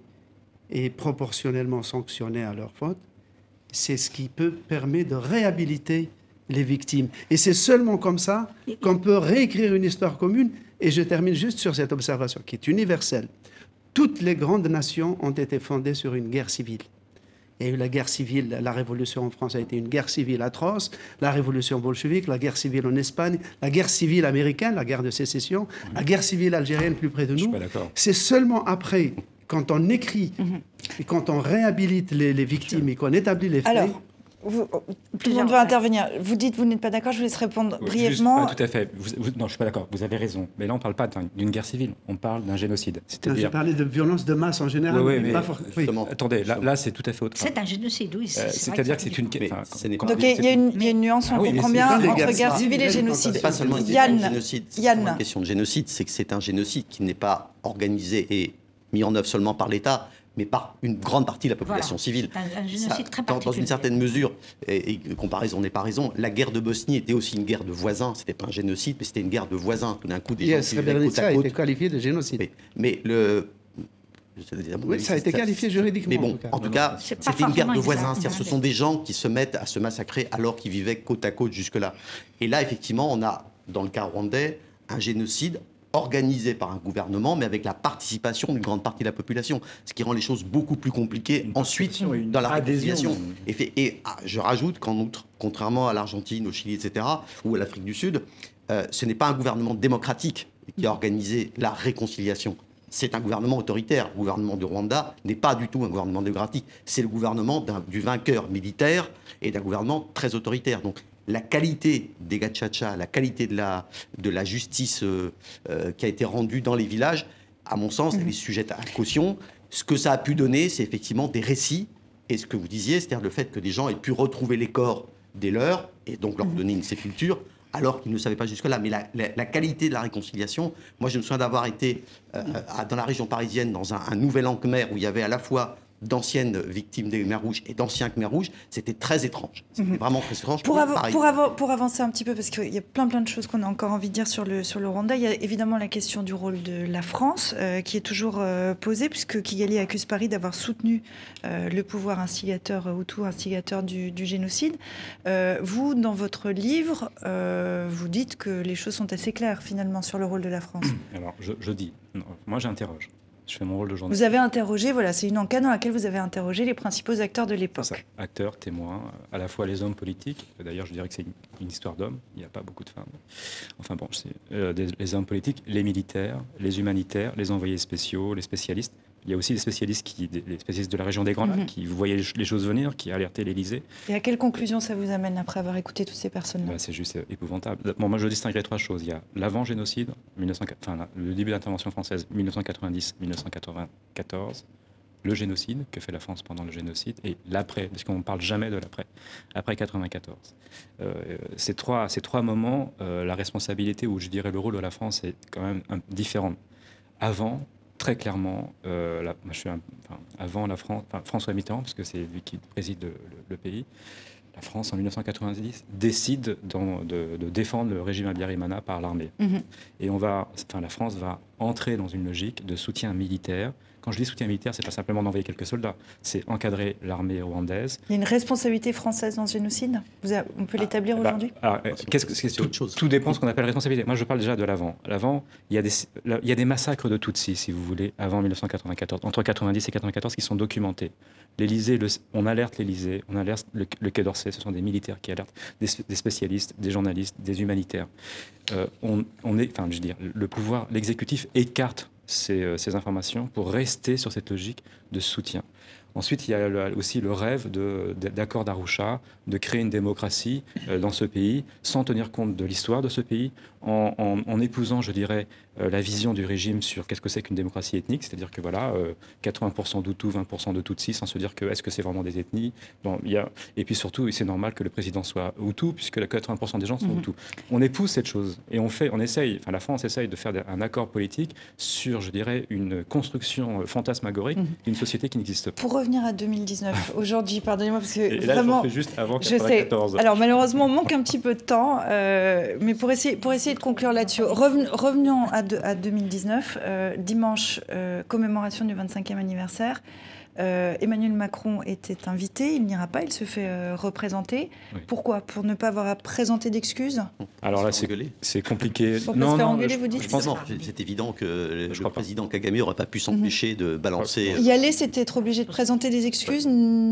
S7: et proportionnellement sanctionnés à leur faute, c'est ce qui peut permettre de réhabiliter les victimes. Et c'est seulement comme ça qu'on peut réécrire une histoire commune. Et je termine juste sur cette observation qui est universelle. Toutes les grandes nations ont été fondées sur une guerre civile. Il y a eu la guerre civile, la révolution en France a été une guerre civile atroce, la révolution bolchevique, la guerre civile en Espagne, la guerre civile américaine, la guerre de sécession, la guerre civile algérienne plus près de nous. C'est seulement après, quand on écrit et quand on réhabilite les, les victimes et qu'on établit les faits,
S1: Alors, vous- tout le monde va intervenir. Vous dites, vous n'êtes pas d'accord, je vous laisse répondre brièvement.
S9: juste- pas tout à fait. Vous- vous- non, je suis pas d'accord. Vous avez raison. Mais là, on ne parle pas d'un- d'une guerre civile. On parle d'un génocide.
S7: j'ai
S9: C'est-à-dire.
S7: parlé de violence de masse en général.
S9: Oui, oui,
S7: mais
S9: mais
S7: pas for- oui.
S9: attendez, là, là, c'est tout à fait autre.
S2: C'est un génocide, oui.
S9: Euh, C'est-à-dire que c'est une.
S8: Mais
S9: enfin,
S8: ce n'est
S9: quand-
S8: pas-
S1: Donc il y, a- il y a une- nuance, on
S9: Ah
S1: comprend bien, entre guerre civile et génocide.
S8: pas seulement une question de
S1: Yann,
S8: génocide. une question de génocide, c'est que c'est un génocide qui n'est pas organisé et mis en œuvre seulement par l'État, mais par une grande partie de la population
S2: Voilà.
S8: civile.
S2: Un- un génocide
S8: Ça,
S2: très
S8: dans, dans une certaine mesure, et, et comparaison n'est pas raison, la guerre de Bosnie était aussi une guerre de voisins. C'était pas un génocide, mais c'était une guerre de voisins. Tout d'un coup, des
S7: Yes,
S8: gens qui côte à
S7: a
S8: côte.
S7: été qualifié de génocide.
S8: Mais, mais le.
S7: Oui, ça a été qualifié juridiquement,
S8: Mais bon,
S7: en tout cas.
S8: c'était une guerre de voisins. ce sont des gens qui se mettent à se massacrer alors qu'ils vivaient côte à côte jusque-là. Et là, effectivement, on a, dans le cas rwandais, un génocide organisé par un gouvernement, mais avec la participation d'une grande partie de la population, ce qui rend les choses beaucoup plus compliquées ensuite dans la réconciliation. Et, fait- et, ah, je rajoute qu'en outre, contrairement à l'Argentine, au Chili, etc., ou à l'Afrique du Sud, euh, ce n'est pas un gouvernement démocratique qui a organisé la réconciliation. C'est un gouvernement autoritaire. Le gouvernement du Rwanda n'est pas du tout un gouvernement démocratique. C'est le gouvernement du vainqueur militaire et d'un gouvernement très autoritaire. Donc la qualité des gachacha, la qualité de la, de la justice euh, euh, qui a été rendue dans les villages, à mon sens, elle est sujette à caution. Ce que ça a pu donner, c'est effectivement des récits et ce que vous disiez, c'est-à-dire le fait que des gens aient pu retrouver les corps des leurs et donc leur donner une sépulture alors qu'ils ne savaient pas jusque-là. Mais la, qualité de la réconciliation, moi je me souviens d'avoir été euh, dans la région parisienne dans un, un nouvel an où il y avait à la fois d'anciennes victimes des Khmer rouges et d'anciens Khmer rouges, c'était très étrange. C'était mhm. vraiment très étrange.
S1: Pour, pour, avancer un petit peu, parce qu'il y a plein plein de choses qu'on a encore envie de dire sur le, sur le Rwanda, il y a évidemment la question du rôle de la France euh, qui est toujours euh, posée, puisque Kigali accuse Paris d'avoir soutenu euh, le pouvoir instigateur Hutu, instigateur du, génocide. vous, dans votre livre, vous dites que les choses sont assez claires finalement sur le rôle de la France.
S9: Alors, je, je dis, moi j'interroge. Je fais mon rôle de journaliste.
S1: Vous avez interrogé, voilà, c'est une enquête dans laquelle vous avez interrogé les principaux acteurs de l'époque.
S9: Acteurs, témoins, à la fois les hommes politiques. D'ailleurs, je dirais que c'est une, histoire d'hommes. Il n'y a pas beaucoup de femmes. Enfin bon, c'est euh, les hommes politiques, les militaires, les humanitaires, les envoyés spéciaux, les spécialistes, il y a aussi des spécialistes, qui, des spécialistes de la région des Grands Lacs mhm. qui voyaient les choses venir, qui alertaient l'Élysée.
S1: Et à quelle conclusion ça vous amène après avoir écouté toutes ces personnes-là
S9: bah, C'est juste épouvantable. Bon, moi, je distinguerai trois choses. Il y a l'avant-génocide, enfin, le début de l'intervention française, 1990-1994, le génocide, que fait la France pendant le génocide, et l'après, parce qu'on ne parle jamais de l'après, après 1994. Euh, ces, trois, ces trois moments, euh, la responsabilité, ou je dirais le rôle de la France est quand même différent. Avant, très clairement, euh, je suis avant la France, François Mitterrand, parce que c'est lui qui préside le, pays, la France en 1990 décide de, défendre le régime Abiyarimana par l'armée. Mhm. Et on va, enfin, la France va entrer dans une logique de soutien militaire quand je dis soutien militaire, c'est pas simplement d'envoyer quelques soldats, c'est encadrer l'armée rwandaise.
S1: Il y a une responsabilité française dans ce génocide On peut l'établir ah, bah, aujourd'hui
S9: Qu'est-ce que c'est tout, tout dépend de ce qu'on appelle responsabilité. Moi, je parle déjà de l'avant. L'avant, il, y a des, il y a des massacres de Tutsis, si vous voulez, avant 1994, entre 90 et 94, qui sont documentés. L'Élysée, on alerte l'Élysée, on alerte le, Quai d'Orsay, ce sont des militaires qui alertent, des, spécialistes, des journalistes, des humanitaires. Euh, on, on, est, enfin, je veux dire, le pouvoir, l'exécutif écarte euh, ces, informations pour rester sur cette logique de soutien. Ensuite, il y a aussi le rêve d'accord d'Arusha, de créer une démocratie euh, dans ce pays, sans tenir compte de l'histoire de ce pays, en, épousant, je dirais, euh, la vision du régime sur qu'est-ce que c'est qu'une démocratie ethnique, c'est-à-dire que voilà, 80% d'Hutu, 20% de Tutsi, sans se dire que est-ce que c'est vraiment des ethnies. Bon, il y a, et puis surtout, c'est normal que le président soit Hutu, puisque 80% des gens sont mmh. Hutu. On épouse cette chose et on fait, on essaye, enfin la France essaye de faire un accord politique sur, je dirais, une construction fantasmagorique mmh. d'une société qui n'existe pas.
S1: Pour revenir à 2019, aujourd'hui, pardonnez-moi, parce que
S9: et là,
S1: vraiment,
S9: juste avant 94.
S1: Je sais. Alors malheureusement, on manque un petit peu de temps, euh, mais pour essayer, pour essayer de conclure là-dessus, revenons à, à 2019, euh, dimanche, euh, commémoration du 25e anniversaire. Euh, Emmanuel Macron était invité, il n'ira pas, il se fait euh, représenter. Pourquoi? Pour ne pas avoir à présenter d'excuses?
S9: Alors là, c'est compliqué.
S1: Pour non, se faire engueuler, vous dites
S8: C'est évident que le président Kagame n'aurait pas pu s'empêcher de balancer.
S1: Y aller, c'était être obligé de présenter des excuses?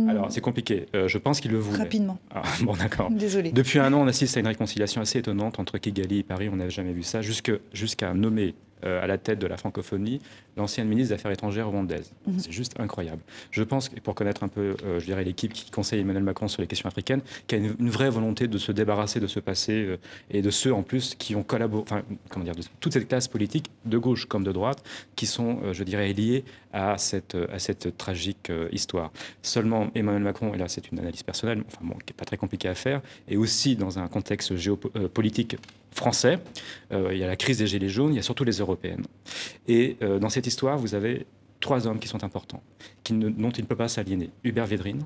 S9: Alors, c'est compliqué. Euh, je pense qu'il le voulait.
S1: Rapidement.
S9: Ah, bon, d'accord.
S1: Désolé.
S9: Depuis un an, on assiste à une réconciliation assez étonnante entre Kigali et Paris. On n'avait jamais vu ça, jusqu'à nommer à la tête de la francophonie l'ancienne ministre des Affaires étrangères rwandaise. Mhm. C'est juste incroyable. Je pense, pour connaître un peu, euh, je dirais, l'équipe qui conseille Emmanuel Macron sur les questions africaines, qu'il y a une, vraie volonté de se débarrasser de ce passé euh, et de ceux, en plus, qui ont collaboré, enfin, comment dire, de toute cette classe politique, de gauche comme de droite, qui sont, euh, je dirais, liés à cette, tragique histoire. Seulement, Emmanuel Macron, et là c'est une analyse personnelle, enfin bon, qui n'est pas très compliquée à faire, et aussi dans un contexte géopolitique français, il y a la crise des Gilets jaunes, il y a surtout les européennes. Et dans cette histoire, vous avez trois hommes qui sont importants, dont il ne peut pas s'aliéner. Hubert Védrine,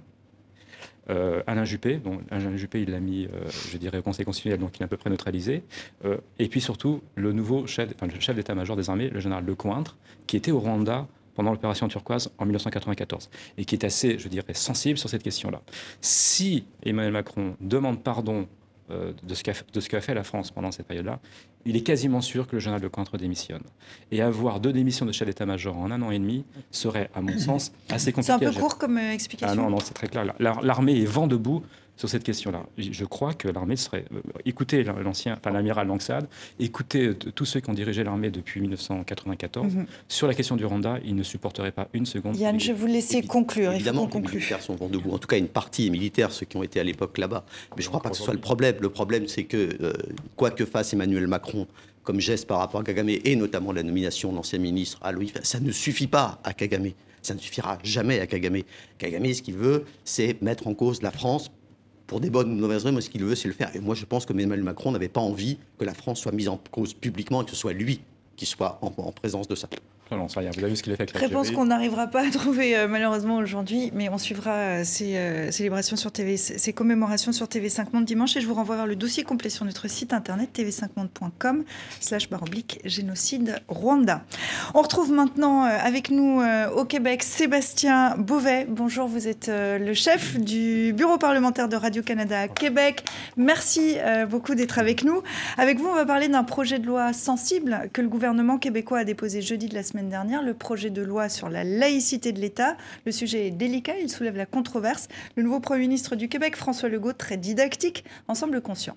S9: euh, Alain Juppé, dont Alain Juppé, il l'a mis, euh, je dirais, au Conseil constitutionnel, donc il est à peu près neutralisé. Euh, et puis surtout, le nouveau chef, chef d'état-major des armées, le général Lecointre, qui était au Rwanda pendant l'opération turquoise en 1994 et qui est assez, je dirais, sensible sur cette question-là. Si Emmanuel Macron demande pardon de ce qu'a fait la France pendant cette période-là, il est quasiment sûr que le général Lecointre démissionne. Et avoir deux démissions de chef d'état-major en un an et demi serait, à mon sens, assez compliqué.
S1: C'est un peu court comme euh, explication.
S9: Ah non, non, c'est très clair. L'armée est vent debout sur cette question-là. Je crois que l'armée serait. Euh, écoutez l'ancien, enfin l'amiral Langsad, écoutez euh, tous ceux qui ont dirigé l'armée depuis 1994. Mhm. Sur la question du Rwanda, ils ne supporteraient pas une seconde.
S1: Yann, je vous laisser conclure.
S8: Évidemment, les militaires sont vent debout. En tout cas, une partie militaire, ceux qui ont été à l'époque là-bas. Mais je ne crois pas que ce soit le problème. Le problème, c'est que, quoi que fasse Emmanuel Macron, comme geste par rapport à Kagame, et notamment la nomination d'ancien ministre à Louis, ça ne suffit pas à Kagame. Ça ne suffira jamais à Kagame. Kagame, ce qu'il veut, c'est mettre en cause la France pour des bonnes ou mauvaises raisons, ce qu'il veut, c'est le faire. Et moi, je pense que Emmanuel Macron n'avait pas envie que la France soit mise en cause publiquement et que ce soit lui qui soit en présence de ça.
S9: Non, ça rien. Vous avez vu ce qu'il a fait avec
S1: Réponse qu'on n'arrivera pas à trouver euh, malheureusement aujourd'hui, mais on suivra euh, ces euh, célébrations sur TV, ces commémorations sur TV5 Monde dimanche et je vous renvoie vers le dossier complet sur notre site internet tv5monde.com slash baroblique génocide Rwanda. On retrouve maintenant avec nous au Québec Sébastien Beauvais. Bonjour, vous êtes le chef du bureau parlementaire de Radio-Canada à Québec. Merci beaucoup d'être avec nous. Avec vous, on va parler d'un projet de loi sensible que le gouvernement québécois a déposé jeudi de la semaine dernière, le projet de loi sur la laïcité de l'État. Le sujet est délicat, il soulève la controverse. Le nouveau Premier ministre du Québec, François Legault, très didactique, en semble conscient.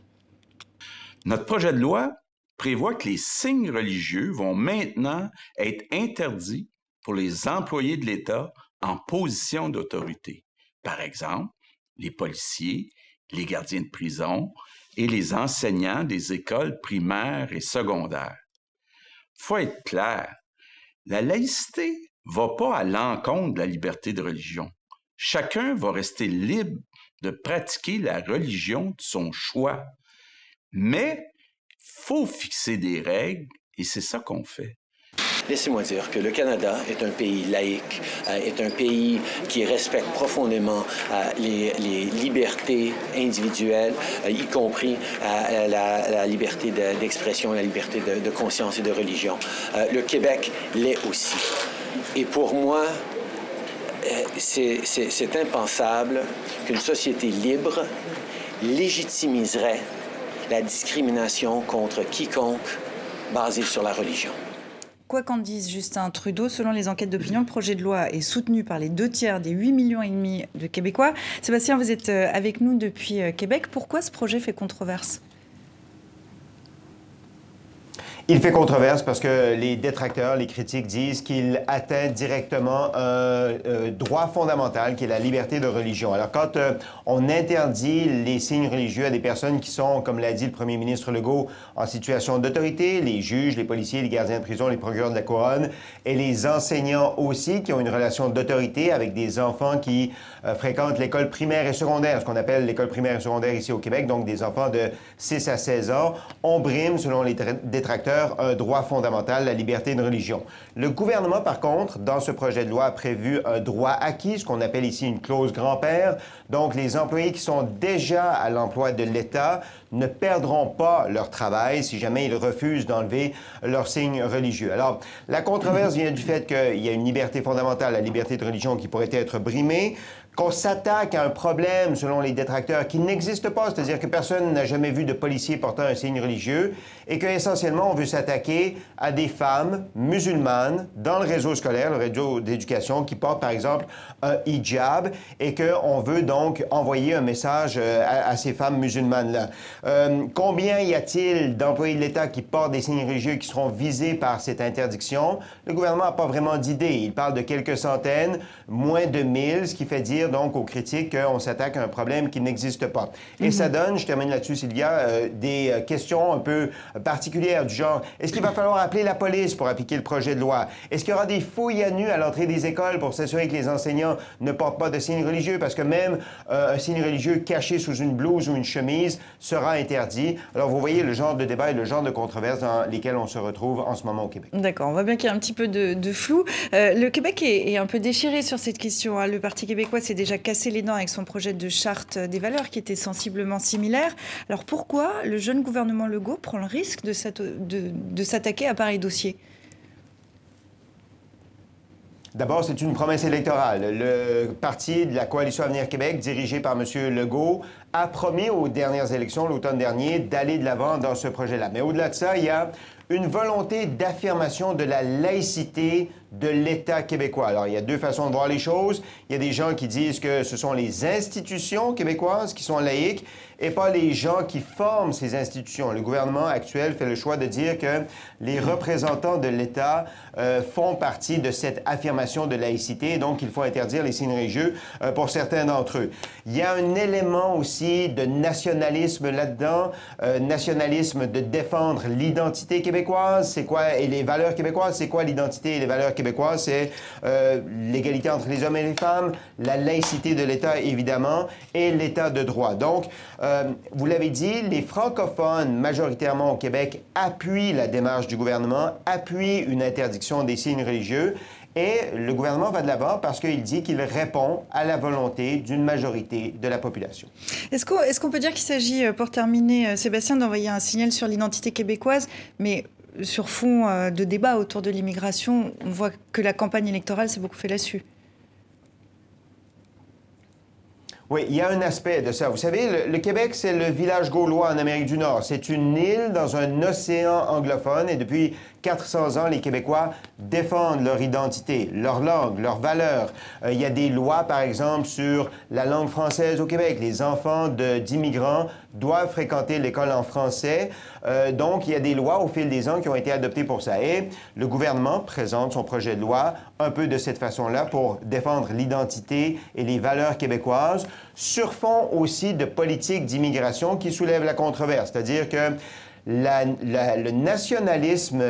S13: Notre projet de loi prévoit que les signes religieux vont maintenant être interdits pour les employés de l'État en position d'autorité. Par exemple, les policiers, les gardiens de prison et les enseignants des écoles primaires et secondaires. Faut être clair, la laïcité va pas à l'encontre de la liberté de religion. Chacun va rester libre de pratiquer la religion de son choix. Mais faut fixer des règles et c'est ça qu'on fait.
S14: Laissez-moi dire que le Canada est un pays laïque, euh, est un pays qui respecte profondément euh, les, libertés individuelles, euh, y compris la, liberté d'expression, la liberté de, conscience et de religion. le Québec l'est aussi. Et pour moi, c'est impensable qu'une société libre légitimiserait la discrimination contre quiconque basée sur la religion.
S1: Quoi qu'en dise Justin Trudeau, selon les enquêtes d'opinion, le projet de loi est soutenu par les deux tiers des 8 millions et demi de Québécois. Sébastien, vous êtes euh, avec nous depuis euh, Québec. Pourquoi ce projet fait controverse?
S15: Il fait controverse parce que les détracteurs, les critiques disent qu'il atteint directement un euh, droit fondamental qui est la liberté de religion. Alors quand euh, on interdit les signes religieux à des personnes qui sont, comme l'a dit le premier ministre Legault, en situation d'autorité, les juges, les policiers, les gardiens de prison, les procureurs de la couronne et les enseignants aussi qui ont une relation d'autorité avec des enfants qui euh, fréquentent l'école primaire et secondaire, ce qu'on appelle l'école primaire et secondaire ici au Québec, donc des enfants de 6 à 16 ans, on brime, selon les détracteurs, un droit fondamental, la liberté de religion. Le gouvernement, par contre, dans ce projet de loi, a prévu un droit acquis, ce qu'on appelle ici une clause grand-père. Donc, les employés qui sont déjà à l'emploi de l'État ne perdront pas leur travail si jamais ils refusent d'enlever leur signe religieux. Alors, la controverse vient du fait qu'il y a une liberté fondamentale, la liberté de religion, qui pourrait être brimée qu'on s'attaque à un problème, selon les détracteurs, qui n'existe pas, c'est-à-dire que personne n'a jamais vu de policier portant un signe religieux, et qu'essentiellement, on veut s'attaquer à des femmes musulmanes dans le réseau scolaire, le réseau d'éducation, qui portent, par exemple, un hijab, et qu'on veut donc envoyer un message euh, à, ces femmes musulmanes-là. Euh, combien y a-t-il d'employés de l'État qui portent des signes religieux qui seront visés par cette interdiction? Le gouvernement n'a pas vraiment d'idée. Il parle de quelques centaines, moins de mille, ce qui fait dire donc aux critiques qu'on s'attaque à un problème qui n'existe pas. Et ça mhm. donne, je termine là-dessus, Sylvia, euh, des euh, questions un peu particulières du genre est-ce qu'il va falloir appeler la police pour appliquer le projet de loi? Est-ce qu'il y aura des fouilles à nu à l'entrée des écoles pour s'assurer que les enseignants ne portent pas de signes religieux? Parce que même euh, un signe religieux caché sous une blouse ou une chemise sera interdit. Alors vous voyez le genre de débat et le genre de controverse dans lesquels on se retrouve en ce moment au Québec.
S1: D'accord, on voit bien qu'il y a un petit peu de, flou. le Québec est, un peu déchiré sur cette question. Hein. Le Parti québécois s'est déjà cassé les dents avec son projet de charte des valeurs qui était sensiblement similaire. Alors pourquoi le jeune gouvernement Legault prend le risque de, s'attaquer à pareil dossier?
S15: D'abord, c'est une promesse électorale. Le parti de la Coalition Avenir Québec, dirigé par M. Legault, a promis aux dernières élections, l'automne dernier, d'aller de l'avant dans ce projet-là. Mais au-delà de ça, il y a une volonté d'affirmation de la laïcité de l'État québécois. Alors, il y a deux façons de voir les choses. Il y a des gens qui disent que ce sont les institutions québécoises qui sont laïques et pas les gens qui forment ces institutions. Le gouvernement actuel fait le choix de dire que les représentants de l'État euh, font partie de cette affirmation de laïcité, donc il faut interdire les signes religieux euh, pour certains d'entre eux. Il y a un élément aussi de nationalisme là-dedans, euh, nationalisme de défendre l'identité québécoise, c'est quoi, et les valeurs québécoises, c'est quoi l'identité et les valeurs québécoises, c'est euh, l'égalité entre les hommes et les femmes, la laïcité de l'État, évidemment, et l'État de droit. Donc, euh, vous l'avez dit, les francophones, majoritairement au Québec, appuient la démarche du gouvernement, appuient une interdiction des signes religieux. Et le gouvernement va de l'avant parce qu'il dit qu'il répond à la volonté d'une majorité de la population.
S1: Est-ce qu'on peut dire qu'il s'agit, euh, pour terminer, Sébastien, d'envoyer un signal sur l'identité québécoise, mais sur fond euh, de débat autour de l'immigration, on voit que la campagne électorale s'est beaucoup fait là-dessus
S15: Oui, il y a un aspect de ça. Vous savez, le, Québec, c'est le village gaulois en Amérique du Nord. C'est une île dans un océan anglophone et depuis 400 ans, les Québécois défendent leur identité, leur langue, leurs valeurs. Euh, il y a des lois, par exemple, sur la langue française au Québec. Les enfants d'immigrants doivent fréquenter l'école en français. Euh, donc, il y a des lois au fil des ans qui ont été adoptées pour ça. Et le gouvernement présente son projet de loi un peu de cette façon-là pour défendre l'identité et les valeurs québécoises sur fond aussi de politique d'immigration qui soulève la controverse. C'est-à-dire que le nationalisme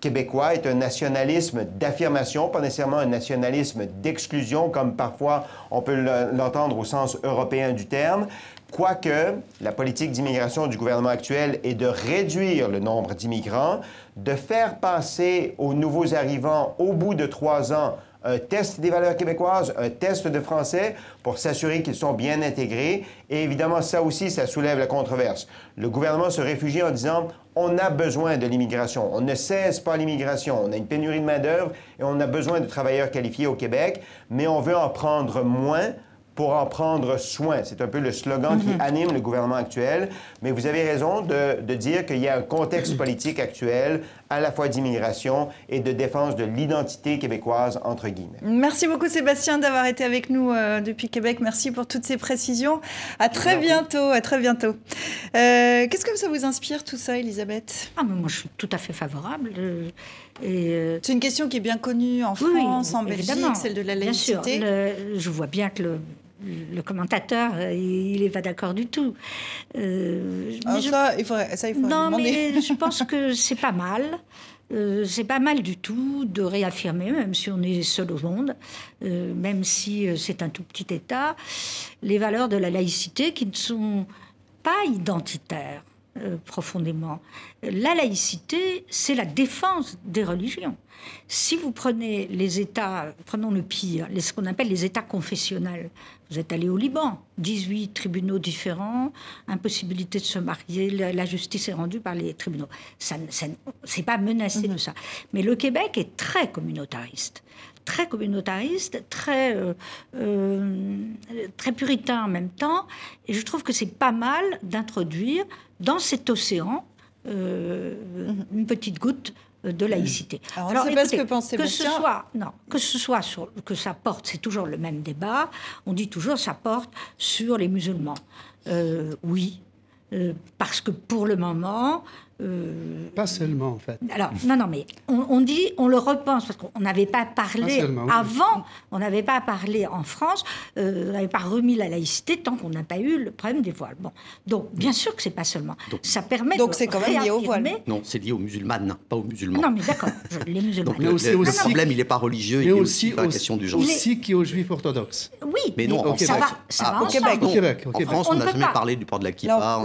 S15: québécois est un nationalisme d'affirmation, pas nécessairement un nationalisme d'exclusion, comme parfois on peut l'entendre au sens européen du terme. Quoique la politique d'immigration du gouvernement actuel est de réduire le nombre d'immigrants, de faire passer aux nouveaux arrivants au bout de trois ans un test des valeurs québécoises, un test de français pour s'assurer qu'ils sont bien intégrés. Et évidemment, ça aussi, ça soulève la controverse. Le gouvernement se réfugie en disant on a besoin de l'immigration. On ne cesse pas l'immigration. On a une pénurie de main-d'œuvre et on a besoin de travailleurs qualifiés au Québec, mais on veut en prendre moins pour en prendre soin. C'est un peu le slogan qui mhm. anime le gouvernement actuel. Mais vous avez raison de, de dire qu'il y a un contexte politique actuel à la fois d'immigration et de défense de l'identité québécoise, entre guillemets.
S1: Merci beaucoup Sébastien d'avoir été avec nous euh, depuis Québec. Merci pour toutes ces précisions. À très bientôt, à très bientôt. Euh, qu'est-ce que ça vous inspire tout ça, Elisabeth?
S2: Ah, Moi, je suis tout à fait favorable. Euh,
S1: C'est une question qui est bien connue en France, en Belgique, celle de la laïcité.
S2: Bien sûr, je vois bien que le le commentateur, euh, il n'est pas d'accord du tout.
S1: Euh, ah, ça, il faudrait, ça, il faudrait
S2: Non,
S1: mais
S2: je pense que c'est pas mal. Euh, c'est pas mal du tout de réaffirmer, même si on est seul au monde, même si c'est un tout petit État, les valeurs de la laïcité qui ne sont pas identitaires profondément. La laïcité, c'est la défense des religions. Si vous prenez les États, prenons le pire, ce qu'on appelle les États confessionnels, vous êtes allé au Liban, 18 tribunaux différents, impossibilité de se marier, la, justice est rendue par les tribunaux. Ça, c'est pas menacé de ça. Mais le Québec est très communautariste très communautariste, très, euh, euh, très puritain en même temps. Et je trouve que c'est pas mal d'introduire dans cet océan euh, une petite goutte de laïcité.
S1: Alors, pas ce que
S2: que ce soit non, que ce soit sur que ça porte, c'est toujours le même débat. On dit toujours ça porte sur les musulmans. Euh, oui, euh, parce que pour le moment,
S7: euh, pas seulement, en fait.
S2: Alors, non, non, mais on, dit, on le repense, parce qu'on n'avait pas parlé avant, on n'avait pas parlé en France, euh, on n'avait pas remis la laïcité tant qu'on n'a pas eu le problème des voiles. Bon, donc, bien sûr que c'est pas seulement. ça permet
S1: donc c'est quand même lié aux voiles.
S8: Non, c'est lié aux musulmanes, pas aux musulmans.
S2: Non, mais d'accord, les musulmans.
S8: le, le, problème, il n'est pas religieux, il est aussi, pas la question du genre.
S7: Aussi qui est aux juifs orthodoxes.
S2: Oui,
S8: mais non,
S2: ça va, ça
S8: va
S2: au Québec.
S8: En France, on n'a jamais parlé du port de la kippa,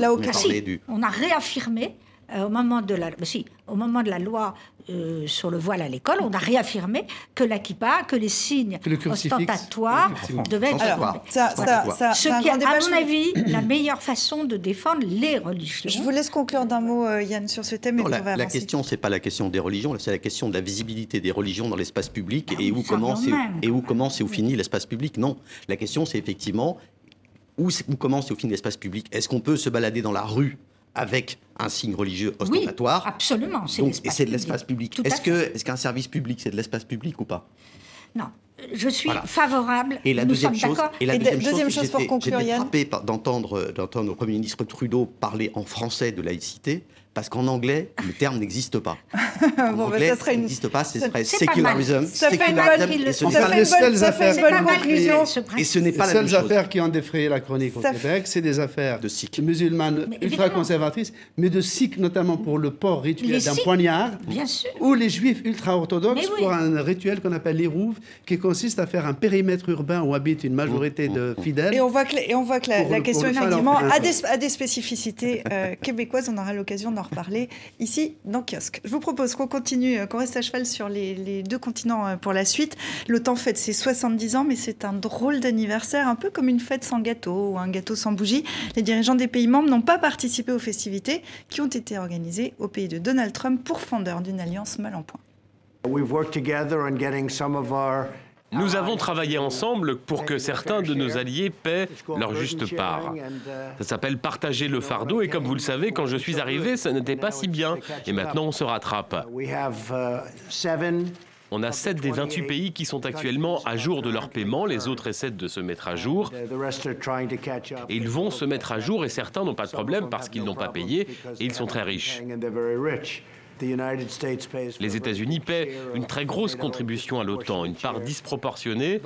S2: on a réaffirmé au moment de la, si, au moment de la loi euh, sur le voile à l'école, on a réaffirmé que la kippa, que les signes ostentatoires devaient être.
S1: Alors, ça, ça,
S2: Ce qui est, à mon avis, la meilleure façon de défendre les religions.
S1: Je vous laisse conclure d'un mot, euh, Yann, sur ce thème.
S8: Non, la, la, question, c'est pas la question des religions, c'est la question de la visibilité des religions dans l'espace public ah et, où commence et, et, où commence et où finit l'espace public. Non, la question, c'est effectivement où, où commence et où finit l'espace public. Est-ce qu'on peut se balader dans la rue avec un signe religieux ostentatoire.
S2: Oui, absolument.
S8: Donc, et c'est de l'espace public. Est-ce que, est-ce qu'un service public, c'est de l'espace public ou pas?
S2: Non. Je suis favorable.
S8: Et la deuxième chose,
S1: et la deuxième, chose, pour conclure,
S8: Yann. frappé d'entendre, d'entendre le Premier ministre Trudeau parler en français de laïcité parce qu'en anglais, le terme n'existe pas.
S1: bon,
S8: En
S1: bah,
S8: anglais,
S1: ça serait une...
S8: n'existe pas, ce serait secularism.
S1: Ça fait une bonne-
S8: ce
S1: ça
S8: n'est
S1: fait
S8: pas-
S1: une bonne- ça fait une bonne conclusion.
S8: Et ce n'est pas
S7: les seules affaires qui ont défrayé la chronique au
S1: Ça
S7: Québec, c'est des affaires musulmanes ultra-conservatrices, mais de sikhs notamment pour le port rituel
S2: Les
S7: d'un
S2: Sikhs,
S7: poignard,
S2: bien sûr.
S7: ou les juifs ultra-orthodoxes pour un rituel qu'on appelle les rouves, qui consiste à faire un périmètre urbain où habite une majorité de fidèles.
S1: Et on voit que, et on voit que la, question, effectivement,
S7: leur
S1: a des, a des spécificités euh, québécoises. On aura l'occasion d'en reparler ici, dans Kiosque. Je vous propose qu'on continue, euh, qu'on reste à cheval sur les, deux continents euh, pour la suite. L'OTAN fête ses 70 ans, mais c'est un drôle d'anniversaire, un peu comme une fête sans gâteau ou un gâteau sans bougie. Les dirigeants des pays membres n'ont pas participé aux festivités qui ont été organisées au pays de Donald Trump, pourfendeur d'une alliance mal en point.
S16: We've worked together on getting some of our
S17: Nous avons travaillé ensemble pour que certains de nos alliés paient leur juste part. Ça s'appelle partager le fardeau et comme vous le savez, quand je suis arrivé, ça n'était pas si bien. Et maintenant, on se rattrape. On a 7 des 28 pays qui sont actuellement à jour de leur paiement, les autres essaient de se mettre à jour. Et ils vont se mettre à jour et certains n'ont pas de problème parce qu'ils n'ont pas payé et ils sont très riches. Les États-Unis paient une très grosse contribution à l'OTAN, une part disproportionnée,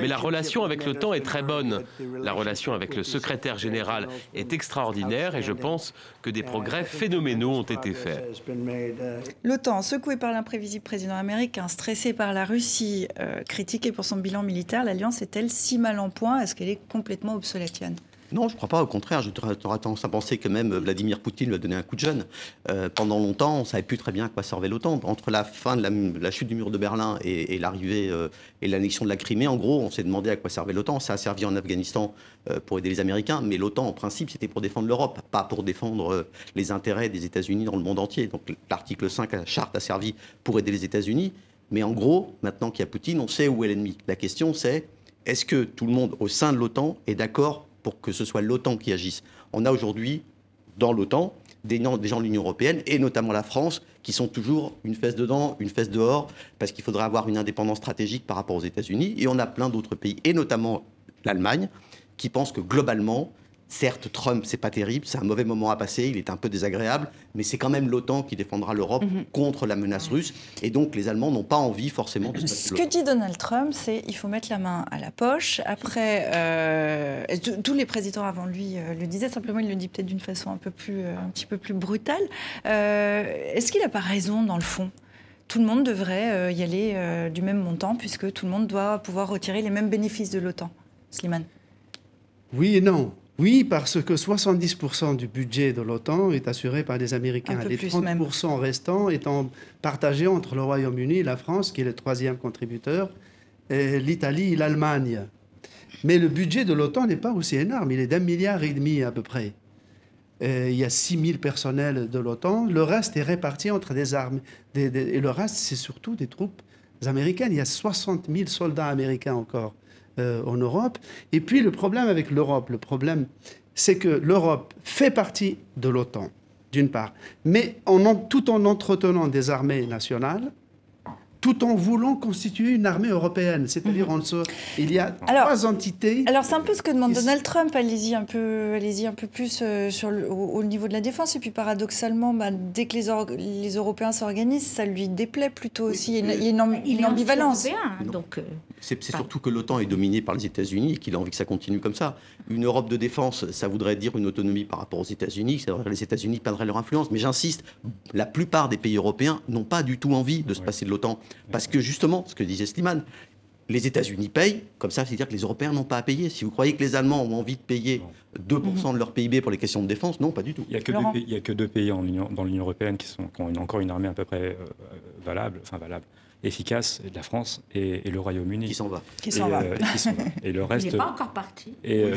S17: mais la relation avec l'OTAN est très bonne. La relation avec le secrétaire général est extraordinaire et je pense que des progrès phénoménaux ont été faits.
S16: has been made. uh,
S1: L'OTAN, secouée par l'imprévisible président américain, stressée par la Russie, euh, critiquée pour son bilan militaire, l'alliance est-elle si mal en point? Est-ce qu'elle est complètement obsolète, Yann?
S8: Non, je ne crois pas. Au contraire, j'aurais tendance à penser que même Vladimir Poutine lui a donné un coup de jeune. Euh, pendant longtemps, on ne savait plus très bien à quoi servait l'OTAN. Entre la fin de la, chute du mur de Berlin et, l'arrivée euh, et l'annexion de la Crimée, en gros, on s'est demandé à quoi servait l'OTAN. Ça a servi en Afghanistan euh, pour aider les Américains, mais l'OTAN, en principe, c'était pour défendre l'Europe, pas pour défendre les intérêts des États-Unis dans le monde entier. Donc l'article 5 de la charte a servi pour aider les États-Unis. Mais en gros, maintenant qu'il y a Poutine, on sait où est l'ennemi. La question, c'est est-ce que tout le monde au sein de l'OTAN est d'accord pour que ce soit l'OTAN qui agisse On a aujourd'hui, dans l'OTAN, des, gens- de l'Union européenne, et notamment la France, qui sont toujours une fesse dedans, une fesse dehors, parce qu'il faudrait avoir une indépendance stratégique par rapport aux États-Unis. Et on a plein d'autres pays, et notamment l'Allemagne, qui pensent que globalement, certes, Trump, c'est pas terrible, c'est un mauvais moment à passer, il est un peu désagréable, mais c'est quand même l'OTAN qui défendra l'Europe contre la menace russe. Et donc, les Allemands n'ont pas envie forcément de se
S1: Ce que dit Donald Trump, c'est il faut mettre la main à la poche. Après, euh, tous- tous les présidents avant lui euh, le disaient, simplement il le dit peut-être d'une façon un, peu plus, euh, un petit peu plus brutale. Euh, Est-ce qu'il n'a pas raison dans le fond? Tout le monde devrait euh, y aller euh, du même montant puisque tout le monde doit pouvoir retirer les mêmes bénéfices de l'OTAN. Slimane?
S7: Oui et non. Oui, parce que 70% du budget de l'OTAN est assuré par les Américains. Les
S1: plus
S7: 30% restants étant partagés entre le Royaume-Uni, la France, qui est le troisième contributeur, l'Italie et l'Allemagne. Mais le budget de l'OTAN n'est pas aussi énorme. Il est d'un milliard et demi à peu près. Il y a 6 000 personnels de l'OTAN. Le reste est réparti entre des armes. des- des- et le reste, c'est surtout des troupes américaines. Il y a 60 000 soldats américains encore euh, en Europe. Et puis le problème avec l'Europe, le problème, c'est que l'Europe fait partie de l'OTAN, d'une part, mais en tout en entretenant des armées nationales, tout en voulant constituer une armée européenne. C'est-à-dire, on se- il y a trois entités.
S1: Alors c'est un peu ce que demande Donald Trump. Allez-y un peu, allez-y un peu plus euh, sur le- au, au niveau de la défense. Et puis paradoxalement, bah, dès que les, or- les Européens s'organisent, ça lui déplaît plutôt aussi. Il y a une, il y a une amb-
S2: Il
S1: une
S2: est
S1: ambivalence.
S2: donc. euh,
S8: C'est c'est surtout que l'OTAN est dominée par les États-Unis et qu'il a envie que ça continue comme ça. Une Europe de défense, ça voudrait dire une autonomie par rapport aux États-Unis, ça voudrait dire que les États-Unis perdraient leur influence. Mais j'insiste, la plupart des pays européens n'ont pas du tout envie de se passer de l'OTAN. Parce que justement, ce que disait Slimane, les États-Unis payent, comme ça, c'est-à-dire que les Européens n'ont pas à payer. Si vous croyez que les Allemands ont envie de payer 2% de leur PIB pour les questions de défense, non, pas du tout.
S9: Il n'y a, que deux pays- il y a que deux pays en Union- dans l'Union européenne qui, sont, qui ont une- encore une armée à peu près euh, valable, enfin valable, efficace, la France et, et le Royaume-Uni. Qui
S8: s'en va.
S1: Qui s'en va.
S9: s'en va. Et le reste.
S2: Il n'est pas encore parti.
S9: Et, euh,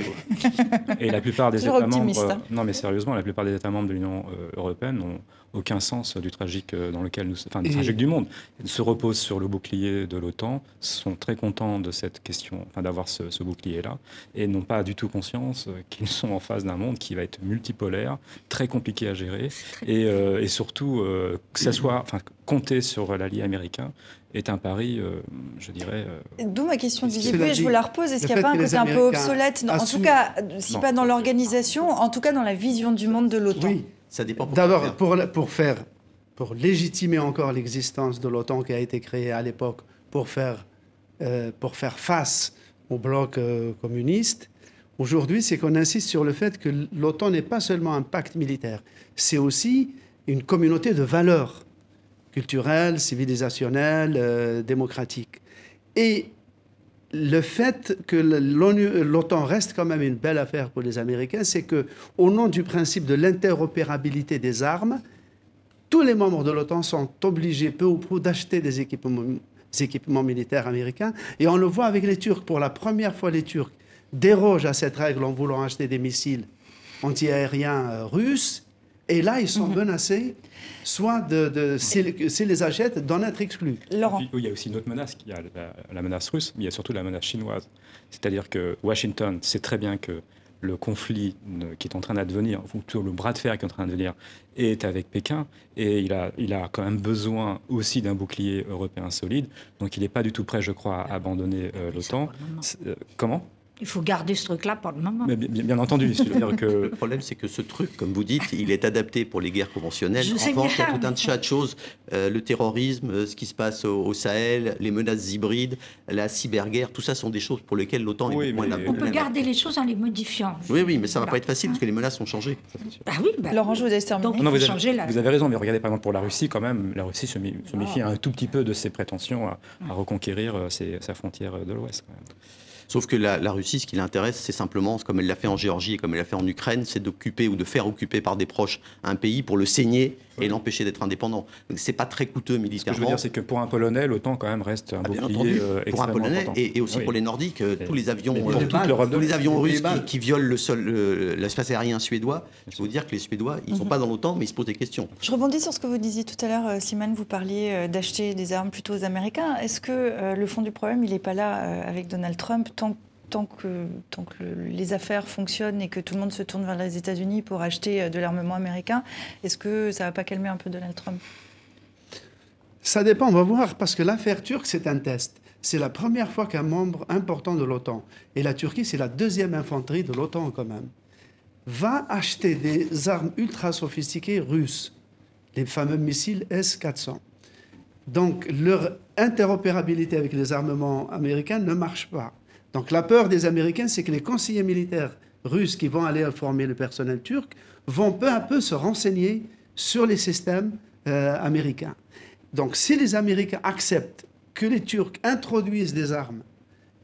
S9: et la plupart des États
S1: optimiste,
S9: membres,
S1: hein.
S9: non mais sérieusement, la plupart des États membres de l'Union euh, européenne n'ont aucun sens du tragique euh, dans lequel nous, enfin du
S7: Et-
S9: tragique du monde, Ils se reposent sur le bouclier de l'OTAN, sont très contents de cette question, enfin d'avoir ce, ce bouclier-là, et n'ont pas du tout conscience euh, qu'ils sont en face d'un monde qui va être multipolaire, très compliqué à gérer, et, euh, et surtout euh, que ça soit, enfin compter sur l'allié américain est un pari, euh, je dirais. euh,
S1: D'où ma question de
S9: Cela
S1: Didier Pouet, je vous la repose. Est-ce qu'il n'y a pas un côté un peu obsolète? En tout cas, si
S9: Non.
S1: pas dans l'organisation, en tout cas dans la vision du monde de l'OTAN.
S7: Oui,
S8: Ça dépend.
S7: D'abord, pour, pour faire, pour légitimer encore l'existence de l'OTAN qui a été créée à l'époque pour faire, euh, pour faire face au bloc euh, communiste, aujourd'hui, c'est qu'on insiste sur le fait que l'OTAN n'est pas seulement un pacte militaire, c'est aussi une communauté de valeurs culturelles, civilisationnelles, euh, démocratiques. Et le fait que l'OTAN reste quand même une belle affaire pour les Américains, c'est que, au nom du principe de l'interopérabilité des armes, tous les membres de l'OTAN sont obligés, peu ou prou, d'acheter des équipements, équipements militaires américains. Et on le voit avec les Turcs. Pour la première fois, les Turcs dérogent à cette règle en voulant acheter des missiles antiaériens euh, russes. Et là, ils sont
S2: Mhm.
S7: menacés, soit de, de s'ils les achètent, d'en être exclus.
S1: Laurent.
S9: Puis, il y a aussi une autre menace, il y a la, la menace russe, mais il y a surtout la menace chinoise. C'est-à-dire que Washington sait très bien que le conflit qui est en train d'advenir, ou plutôt le bras de fer qui est en train de venir, est avec Pékin, et il a, il a quand même besoin aussi d'un bouclier européen solide, donc il n'est pas du tout prêt, je crois, à abandonner euh, l'OTAN. Euh, Comment?
S2: Il faut garder ce truc-là pour le moment.
S9: Mais bien, bien entendu, que
S8: Le problème, c'est que ce truc, comme vous dites, il est adapté pour les guerres conventionnelles.
S2: Je
S8: En revanche, il y a tout un tas de choses. Euh, le terrorisme, euh, ce qui se passe au, au Sahel, les menaces hybrides, la cyberguerre, tout ça sont des choses pour lesquelles l'OTAN
S9: Oui,
S8: est moins
S9: mais-
S2: On peut garder les choses en les modifiant.
S8: Oui, oui, mais ça va
S2: Voilà.
S8: pas être facile parce que les menaces ont changé.
S2: Ah oui, bah,
S1: Laurent, je vous laisse terminer.
S2: Donc,
S9: Non, vous, avez,
S2: la...
S9: vous avez raison, mais regardez par exemple pour la Russie, quand même, la Russie se, se méfie un tout petit peu de ses prétentions à, à reconquérir euh, ses- sa frontière de l'Ouest.
S8: Sauf que la, la Russie, ce qui l'intéresse, c'est simplement, comme elle l'a fait en Géorgie et comme elle l'a fait en Ukraine, c'est d'occuper ou de faire occuper par des proches un pays pour le saigner et l'empêcher d'être indépendant. Donc c'est pas très coûteux
S9: Ce que je
S8: militairement.
S9: veux dire, c'est que pour un Polonais, l'OTAN quand même reste un
S8: Ah,
S9: bouclier
S8: entendu,
S9: euh,
S8: pour un Polonais et, et aussi
S9: Oui.
S8: pour les Nordiques, euh,
S9: Et-
S8: tous les avions, euh, tous les avions russes qui, violent le sol, euh, l'espace aérien suédois. Je vous dire que les Suédois, ils sont
S1: Mhm.
S8: pas dans l'OTAN, mais ils se posent des questions.
S1: Je rebondis sur ce que vous disiez tout à l'heure, Simone. Vous parliez d'acheter des armes plutôt aux Américains. Est-ce que euh, le fond du problème, il n'est pas là euh, avec Donald Trump tant, tant que, les affaires fonctionnent et que tout le monde se tourne vers les États-Unis pour acheter euh, de l'armement américain Est-ce que ça va pas calmer un peu Donald Trump?
S7: Ça dépend, on va voir, parce que l'affaire turque, c'est un test. C'est la première fois qu'un membre important de l'OTAN, et la Turquie, c'est la deuxième infanterie de l'OTAN quand même, va acheter des armes ultra sophistiquées russes, les fameux missiles S-400. Donc leur interopérabilité avec les armements américains ne marche pas. Donc la peur des Américains, c'est que les conseillers militaires russes qui vont aller former le personnel turc vont peu à peu se renseigner sur les systèmes euh, américains. Donc si les Américains acceptent que les Turcs introduisent des armes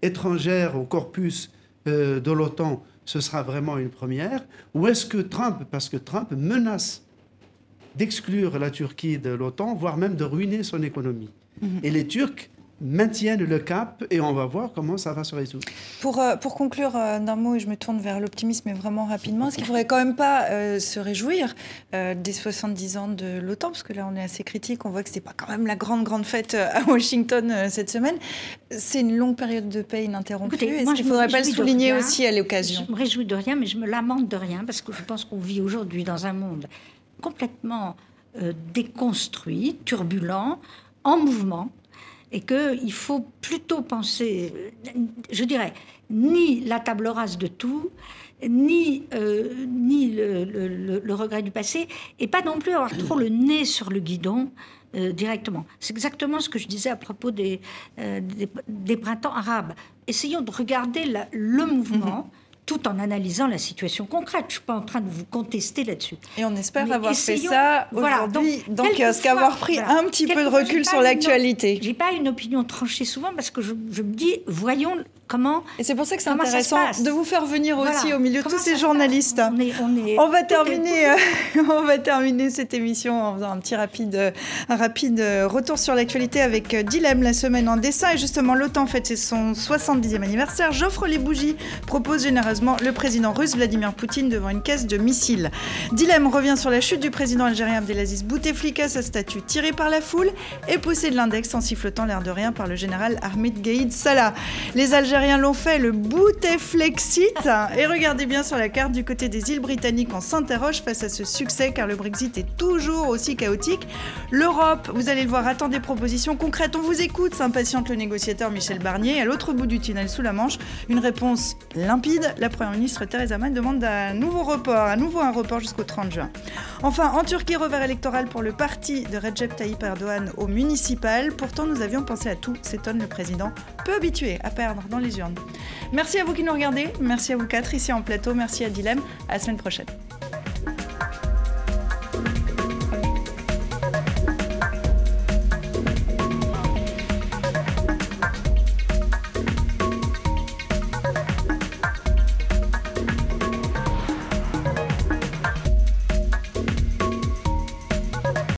S7: étrangères au corpus euh, de l'OTAN, ce sera vraiment une première. Ou est-ce que Trump, parce que Trump menace d'exclure la Turquie de l'OTAN, voire même de ruiner son économie? Et les Turcs maintiennent le cap et on va voir comment ça va se résoudre.
S1: Pour, euh, pour conclure euh, d'un mot, et je me tourne vers l'optimisme, mais vraiment rapidement, est-ce qu'il ne faudrait quand même pas euh, se réjouir euh, des 70 ans de l'OTAN? Parce que là, on est assez critique, on voit que ce n'est pas quand même la grande, grande fête à Washington euh, cette semaine. C'est une longue période de paix ininterrompue.
S2: Écoutez,
S1: Est-ce
S2: moi,
S1: qu'il
S2: je
S1: ne faudrait pas le souligner
S2: rien.
S1: aussi à l'occasion?
S2: Je me réjouis de rien, mais je me lamente de rien parce que je pense qu'on vit aujourd'hui dans un monde complètement euh, déconstruit, turbulent, en mouvement, et qu'il faut plutôt penser, je dirais, ni la table rase de tout, ni, euh, ni le, regret du passé, et pas non plus avoir trop le nez sur le guidon euh, directement. C'est exactement ce que je disais à propos des, euh, des, printemps arabes. Essayons de regarder le mouvement. Tout en analysant la situation concrète. Je ne suis pas en train de vous contester là-dessus.
S1: Et on espère
S2: Mais
S1: avoir fait ça
S2: Voilà,
S1: aujourd'hui
S2: donc,
S1: dans
S2: quelquefois-
S1: Kiosque, avoir pris
S2: voilà.
S1: un petit peu de recul sur l'actualité.
S2: J'ai pas une opinion tranchée souvent parce que je, je me dis, voyons comment.
S1: Et c'est pour ça que c'est intéressant de vous faire venir
S2: Voilà.
S1: aussi au milieu de tous ces journalistes.
S2: on, est, on, est-
S1: On va terminer, on va terminer cette émission en faisant un petit rapide, euh, un rapide retour sur l'actualité avec euh, Dilemme, la semaine en dessin. Et justement, l'OTAN fête c'est son 70e anniversaire. J'offre les bougies, propose généreusement le président russe Vladimir Poutine devant une caisse de missiles. Dilemme revient sur la chute du président algérien Abdelaziz Bouteflika, sa statue tirée par la foule et poussée de l'index en sifflotant l'air de rien par le général Ahmed Gaïd Salah. Les Algériens l'ont fait, le Bouteflexit. Et regardez bien sur la carte du côté des îles britanniques, on s'interroge face à ce succès car le Brexit est toujours aussi chaotique. L'Europe, vous allez le voir, attend des propositions concrètes. On vous écoute, s'impatiente le négociateur Michel Barnier. À l'autre bout du tunnel sous la Manche, une réponse limpide. La Première ministre Theresa May demande un nouveau report, à nouveau un report jusqu'au 30 juin. Enfin, en Turquie, revers électoral pour le parti de Recep Tayyip Erdogan au municipal. Pourtant, nous avions pensé à tout, s'étonne le président, peu habitué à perdre dans urnes. Merci à vous qui nous regardez, merci à vous quatre ici en plateau, merci à Dilem, à la semaine prochaine.